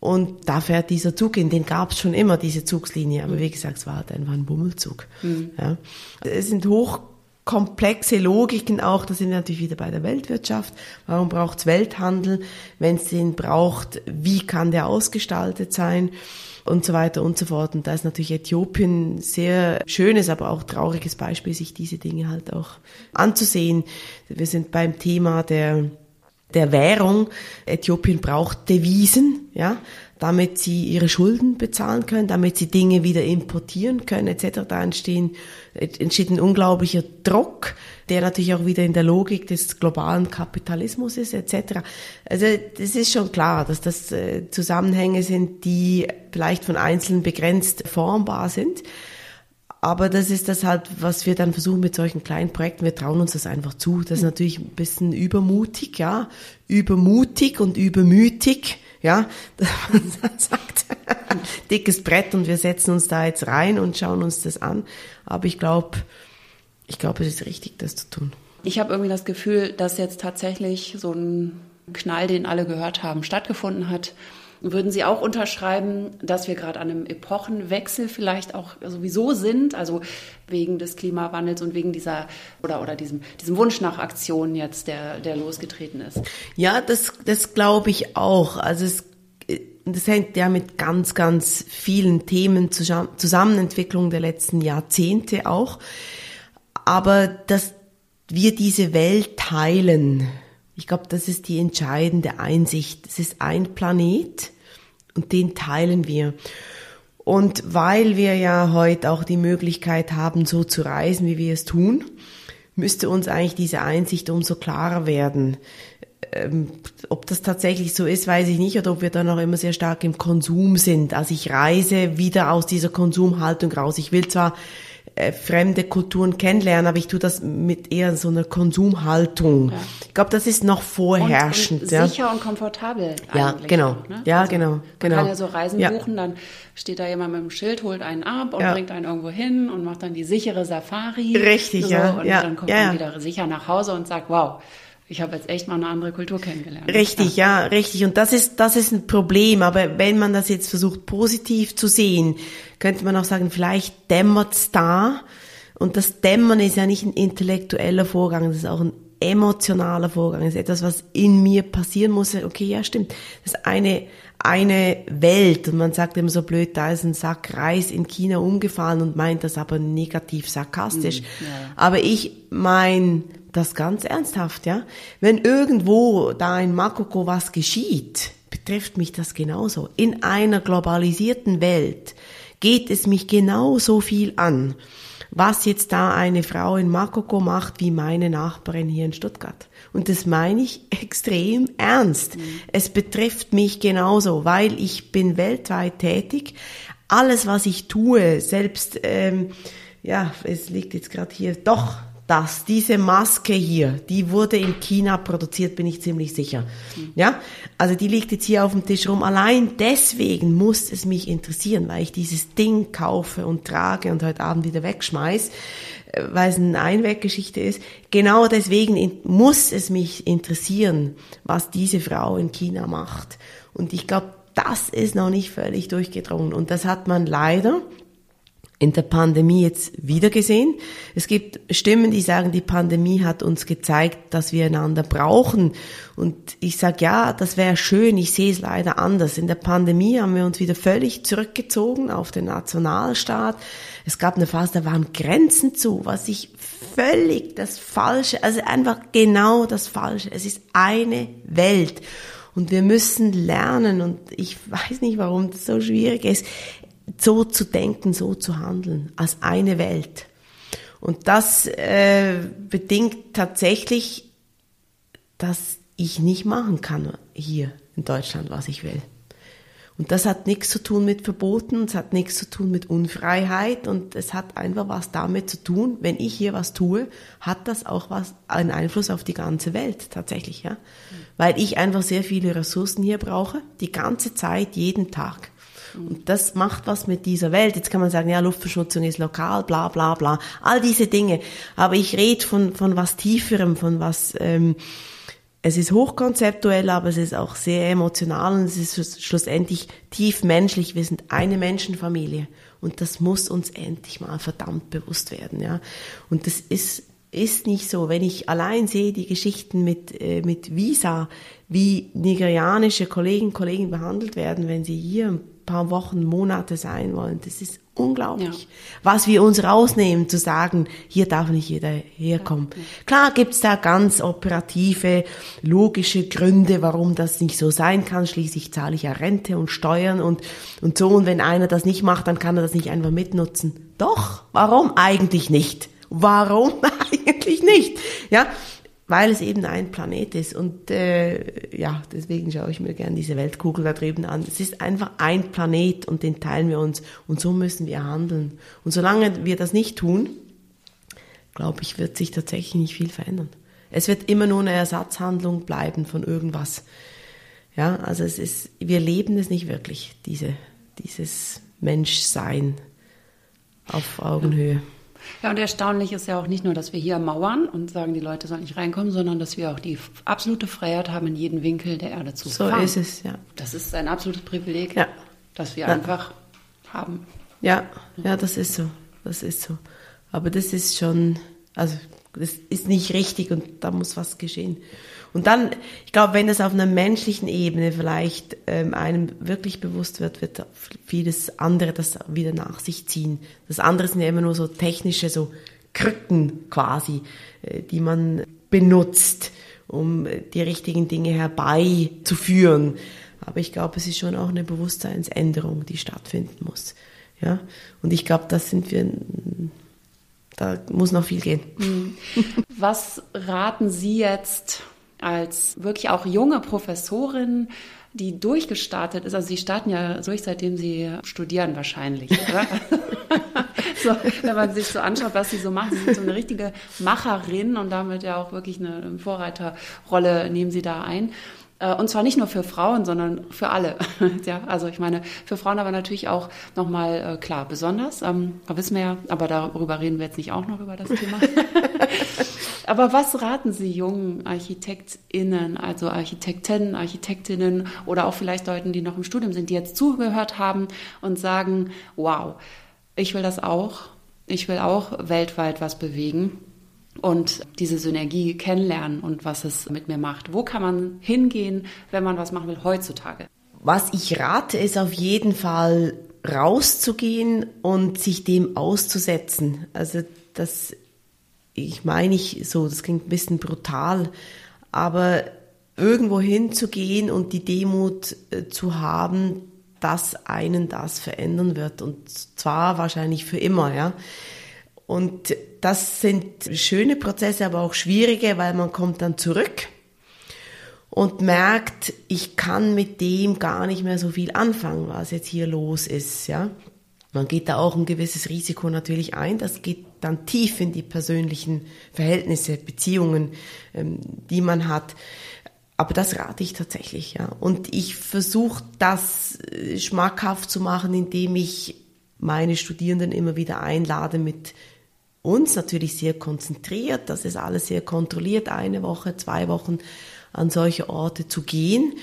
Und da fährt dieser Zug in, den gab es schon immer, diese Zugslinie. Aber wie gesagt, es war halt einfach ein Bummelzug. Mhm. Ja. Es sind hochkomplexe Logiken auch, da sind wir natürlich wieder bei der Weltwirtschaft. Warum braucht es Welthandel? Wenn es den braucht, wie kann der ausgestaltet sein? Und so weiter und so fort. Und da ist natürlich Äthiopien sehr schönes, aber auch trauriges Beispiel, sich diese Dinge halt auch anzusehen. Wir sind beim Thema der der Währung. Äthiopien braucht Devisen, ja, damit sie ihre Schulden bezahlen können, damit sie Dinge wieder importieren können, etc. Da entstehen, entsteht ein unglaublicher Druck der natürlich auch wieder in der Logik des globalen Kapitalismus ist, etc. Also das ist schon klar, dass das äh, Zusammenhänge sind, die vielleicht von Einzelnen begrenzt formbar sind. Aber das ist das halt, was wir dann versuchen mit solchen kleinen Projekten. Wir trauen uns das einfach zu. Das ist natürlich ein bisschen übermutig, ja. Übermutig und übermütig, ja. Sagt, dickes Brett und wir setzen uns da jetzt rein und schauen uns das an. Aber ich glaube, ich glaube, es ist richtig, das zu tun. Ich habe irgendwie das Gefühl, dass jetzt tatsächlich so ein Knall, den alle gehört haben, stattgefunden hat. Würden Sie auch unterschreiben, dass wir gerade an einem Epochenwechsel vielleicht auch sowieso sind, also wegen des Klimawandels und wegen dieser oder, oder diesem, diesem Wunsch nach Aktion jetzt, der, der losgetreten ist? Ja, das, das glaube ich auch. Also es das hängt ja mit ganz, ganz vielen Themen zusammen, Entwicklung der letzten Jahrzehnte auch. Aber dass wir diese Welt teilen, ich glaube, das ist die entscheidende Einsicht. Es ist ein Planet und den teilen wir. Und weil wir ja heute auch die Möglichkeit haben, so zu reisen, wie wir es tun, müsste uns eigentlich diese Einsicht umso klarer werden. Ähm, ob das tatsächlich so ist, weiß ich nicht, oder ob wir da noch immer sehr stark im Konsum sind. Also ich reise wieder aus dieser Konsumhaltung raus. Ich will zwar äh, fremde Kulturen kennenlernen, aber ich tue das mit eher so einer Konsumhaltung. Ja. Ich glaube, das ist noch vorherrschend. Und, und ja. sicher und komfortabel. Ja, genau. Auch, ne? Ja, also, genau. Man genau. kann ja so Reisen ja. buchen, dann steht da jemand mit dem Schild, holt einen ab und bringt einen irgendwo hin und macht dann die sichere Safari. Richtig, so, ja. Und dann kommt man wieder sicher nach Hause und sagt, wow, ich habe jetzt echt mal eine andere Kultur kennengelernt. Richtig, ja. ja, richtig. Und das ist, das ist ein Problem. Aber wenn man das jetzt versucht, positiv zu sehen, könnte man auch sagen, vielleicht dämmert's da. Und das Dämmern ist ja nicht ein intellektueller Vorgang, das ist auch ein emotionaler Vorgang. Das ist etwas, was in mir passieren muss. Okay, ja, stimmt. Das ist eine, eine Welt. Und man sagt immer so blöd, da ist ein Sack Reis in China umgefallen und meint das aber negativ sarkastisch. Mm, ja. Aber ich mein das ganz ernsthaft, ja. Wenn irgendwo da in Makoko was geschieht, betrifft mich das genauso. In einer globalisierten Welt geht es mich genauso viel an, was jetzt da eine Frau in Makoko macht, wie meine Nachbarin hier in Stuttgart. Und das meine ich extrem ernst. Mhm. Es betrifft mich genauso, weil ich bin weltweit tätig. Alles, was ich tue, selbst, ähm, ja, es liegt jetzt gerade hier, doch, das, diese Maske hier, die wurde in China produziert, bin ich ziemlich sicher. Ja, also die liegt jetzt hier auf dem Tisch rum. Allein deswegen muss es mich interessieren, weil ich dieses Ding kaufe und trage und heute Abend wieder wegschmeiß, äh, weil es eine Einweggeschichte ist. Genau deswegen muss es mich interessieren, was diese Frau in China macht. Und ich glaube, das ist noch nicht völlig durchgedrungen. Und das hat man leider in der Pandemie jetzt wieder gesehen. Es gibt Stimmen, die sagen, die Pandemie hat uns gezeigt, dass wir einander brauchen. Und ich sage, ja, das wäre schön, ich sehe es leider anders. In der Pandemie haben wir uns wieder völlig zurückgezogen auf den Nationalstaat. Es gab eine Phase, da waren Grenzen zu, was ich völlig das Falsche, also einfach genau das Falsche. Es ist eine Welt. Und wir müssen lernen, und ich weiß nicht, warum das so schwierig ist, so zu denken, so zu handeln, als eine Welt. Und das äh, bedingt tatsächlich, dass ich nicht machen kann hier in Deutschland, was ich will. Und das hat nichts zu tun mit Verboten, es hat nichts zu tun mit Unfreiheit und es hat einfach was damit zu tun, wenn ich hier was tue, hat das auch was, einen Einfluss auf die ganze Welt tatsächlich, ja. Weil ich einfach sehr viele Ressourcen hier brauche, die ganze Zeit, jeden Tag. Und das macht was mit dieser Welt. Jetzt kann man sagen, ja, Luftverschmutzung ist lokal, bla bla bla, all diese Dinge. Aber ich rede von, von was Tieferem, von was, ähm, es ist hochkonzeptuell, aber es ist auch sehr emotional und es ist schlussendlich tief menschlich. Wir sind eine Menschenfamilie und das muss uns endlich mal verdammt bewusst werden, ja. Und das ist ist nicht so. Wenn ich allein sehe die Geschichten mit, äh, mit Visa, wie nigerianische Kolleginnen und Kollegen behandelt werden, wenn sie hier paar Wochen, Monate sein wollen. Das ist unglaublich, ja. was wir uns rausnehmen, zu sagen, hier darf nicht jeder herkommen. Ja. Klar gibt's da ganz operative, logische Gründe, warum das nicht so sein kann. Schließlich zahle ich ja Rente und Steuern und, und so. Und wenn einer das nicht macht, dann kann er das nicht einfach mitnutzen. Doch, warum eigentlich nicht? Warum eigentlich nicht? Ja, weil es eben ein Planet ist. Und äh, ja, deswegen schaue ich mir gerne diese Weltkugel da drüben an. Es ist einfach ein Planet und den teilen wir uns und so müssen wir handeln. Und solange wir das nicht tun, glaube ich, wird sich tatsächlich nicht viel verändern. Es wird immer nur eine Ersatzhandlung bleiben von irgendwas. Ja, also es ist, wir leben es nicht wirklich, diese, dieses Menschsein auf Augenhöhe. Ja, und erstaunlich ist ja auch nicht nur, dass wir hier mauern und sagen, die Leute sollen nicht reinkommen, sondern dass wir auch die absolute Freiheit haben, in jeden Winkel der Erde zu so fahren. So ist es, ja. Das ist ein absolutes Privileg, ja. das wir ja. einfach haben. Ja, ja, das ist so. Das ist so. Aber das ist schon, also das ist nicht richtig und da muss was geschehen. Und dann, ich glaube, wenn das auf einer menschlichen Ebene vielleicht ähm, einem wirklich bewusst wird, wird vieles andere das wieder nach sich ziehen. Das andere sind ja immer nur so technische, so Krücken quasi, äh, die man benutzt, um die richtigen Dinge herbeizuführen. Aber ich glaube, es ist schon auch eine Bewusstseinsänderung, die stattfinden muss. Ja, und ich glaube, das sind wir, da muss noch viel gehen. Mhm. Was raten Sie jetzt als wirklich auch junge Professorin, die durchgestartet ist? Also Sie starten ja durch, seitdem Sie studieren wahrscheinlich, oder? so, wenn man sich so anschaut, was Sie so machen, Sie sind so eine richtige Macherin und damit ja auch wirklich eine Vorreiterrolle nehmen Sie da ein. Äh, und zwar nicht nur für Frauen, sondern für alle. ja, also ich meine, für Frauen aber natürlich auch nochmal äh, klar, besonders. Ähm, da wissen wir ja, aber darüber reden wir jetzt nicht auch noch über das Thema. aber was raten Sie jungen ArchitektInnen, also Architekten, Architektinnen oder auch vielleicht Leuten, die noch im Studium sind, die jetzt zugehört haben und sagen, wow, ich will das auch. Ich will auch weltweit was bewegen und diese Synergie kennenlernen und was es mit mir macht. Wo kann man hingehen, wenn man was machen will heutzutage? Was ich rate, ist auf jeden Fall rauszugehen und sich dem auszusetzen. Also das, ich meine ich so, das klingt ein bisschen brutal, aber irgendwo hinzugehen und die Demut äh, zu haben, dass einen das verändern wird und zwar wahrscheinlich für immer, ja. Und das sind schöne Prozesse, aber auch schwierige, weil man kommt dann zurück und merkt, ich kann mit dem gar nicht mehr so viel anfangen, was jetzt hier los ist, ja. Man geht da auch ein gewisses Risiko natürlich ein. Das geht dann tief in die persönlichen Verhältnisse, Beziehungen, ähm, die man hat. Aber das rate ich tatsächlich, ja. Und ich versuche das äh, schmackhaft zu machen, indem ich meine Studierenden immer wieder einlade mit uns natürlich sehr konzentriert, das ist alles sehr kontrolliert, eine Woche, zwei Wochen an solche Orte zu gehen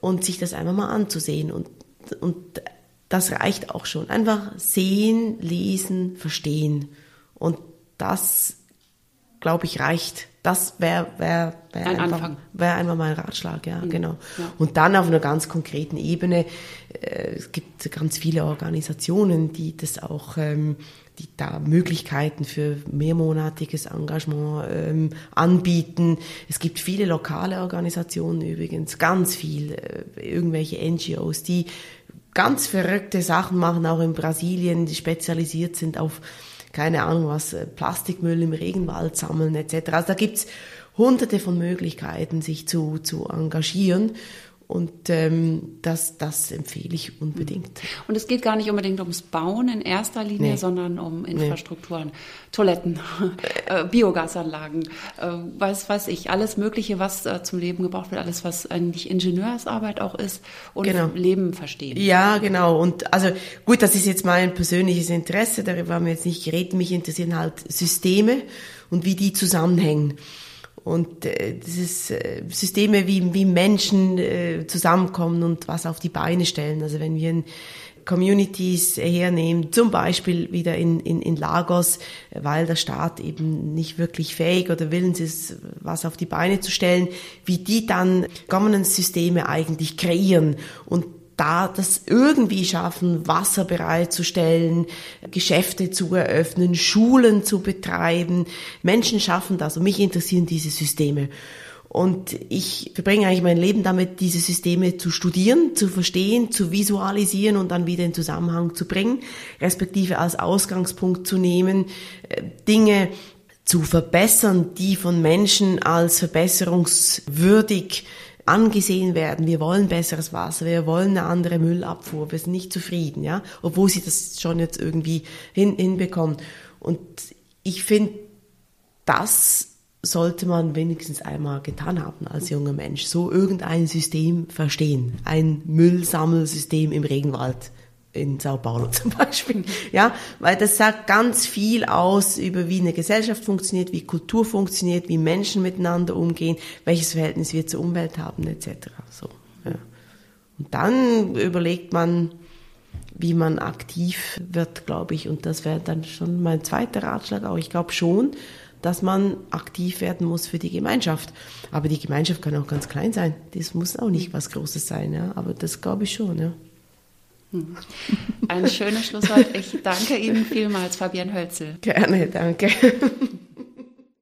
und sich das einfach mal anzusehen. Und, und das reicht auch schon. Einfach sehen, lesen, verstehen. Und das, glaube ich, reicht. Das wäre wär, wär Ein einfach, Anfang. wär einfach mein Ratschlag, ja, Mhm. genau. Ja. Und dann auf einer ganz konkreten Ebene, äh, es gibt ganz viele Organisationen, die das auch, ähm, die da Möglichkeiten für mehrmonatiges Engagement ähm, anbieten. Es gibt viele lokale Organisationen übrigens, ganz viel, äh, irgendwelche NGOs, die ganz verrückte Sachen machen, auch in Brasilien, die spezialisiert sind auf, keine Ahnung was, äh, Plastikmüll im Regenwald sammeln etc. Also da gibt's hunderte von Möglichkeiten, sich zu, zu engagieren. Und ähm, das, das empfehle ich unbedingt. Und es geht gar nicht unbedingt ums Bauen in erster Linie, Nee. sondern um Infrastrukturen, Toiletten, äh, Biogasanlagen, äh, weiß, weiß ich, alles Mögliche, was äh, zum Leben gebraucht wird, alles, was eigentlich Ingenieursarbeit auch ist und Genau. Leben verstehen. Ja, genau. Und also gut, das ist jetzt mein persönliches Interesse, darüber haben wir jetzt nicht geredet. Mich interessieren halt Systeme und wie die zusammenhängen. Und äh, dieses äh, Systeme, wie, wie Menschen äh, zusammenkommen und was auf die Beine stellen. Also wenn wir ein Communities hernehmen, zum Beispiel wieder in, in, in Lagos, weil der Staat eben nicht wirklich fähig oder willens ist, was auf die Beine zu stellen, wie die dann Governance-Systeme eigentlich kreieren und da das irgendwie schaffen, Wasser bereitzustellen, Geschäfte zu eröffnen, Schulen zu betreiben. Menschen schaffen das und mich interessieren diese Systeme. Und ich verbringe eigentlich mein Leben damit, diese Systeme zu studieren, zu verstehen, zu visualisieren und dann wieder in Zusammenhang zu bringen, respektive als Ausgangspunkt zu nehmen, äh, Dinge zu verbessern, die von Menschen als verbesserungswürdig angesehen werden. Wir wollen besseres Wasser, wir wollen eine andere Müllabfuhr, wir sind nicht zufrieden, ja, obwohl sie das schon jetzt irgendwie hin, hinbekommen. Und ich finde, das sollte man wenigstens einmal getan haben als junger Mensch. So irgendein System verstehen. Ein Müllsammelsystem im Regenwald. In Sao Paulo zum Beispiel. Ja, weil das sagt ganz viel aus über wie eine Gesellschaft funktioniert, wie Kultur funktioniert, wie Menschen miteinander umgehen, welches Verhältnis wir zur Umwelt haben, etc. So, ja. Und dann überlegt man, wie man aktiv wird, glaube ich. Und das wäre dann schon mein zweiter Ratschlag auch. Ich glaube schon, dass man aktiv werden muss für die Gemeinschaft. Aber die Gemeinschaft kann auch ganz klein sein. Das muss auch nicht was Großes sein, ja. Aber das glaube ich schon, ja. Ein schönes Schlusswort. Ich danke Ihnen vielmals, Fabian Hölzel. Gerne, danke.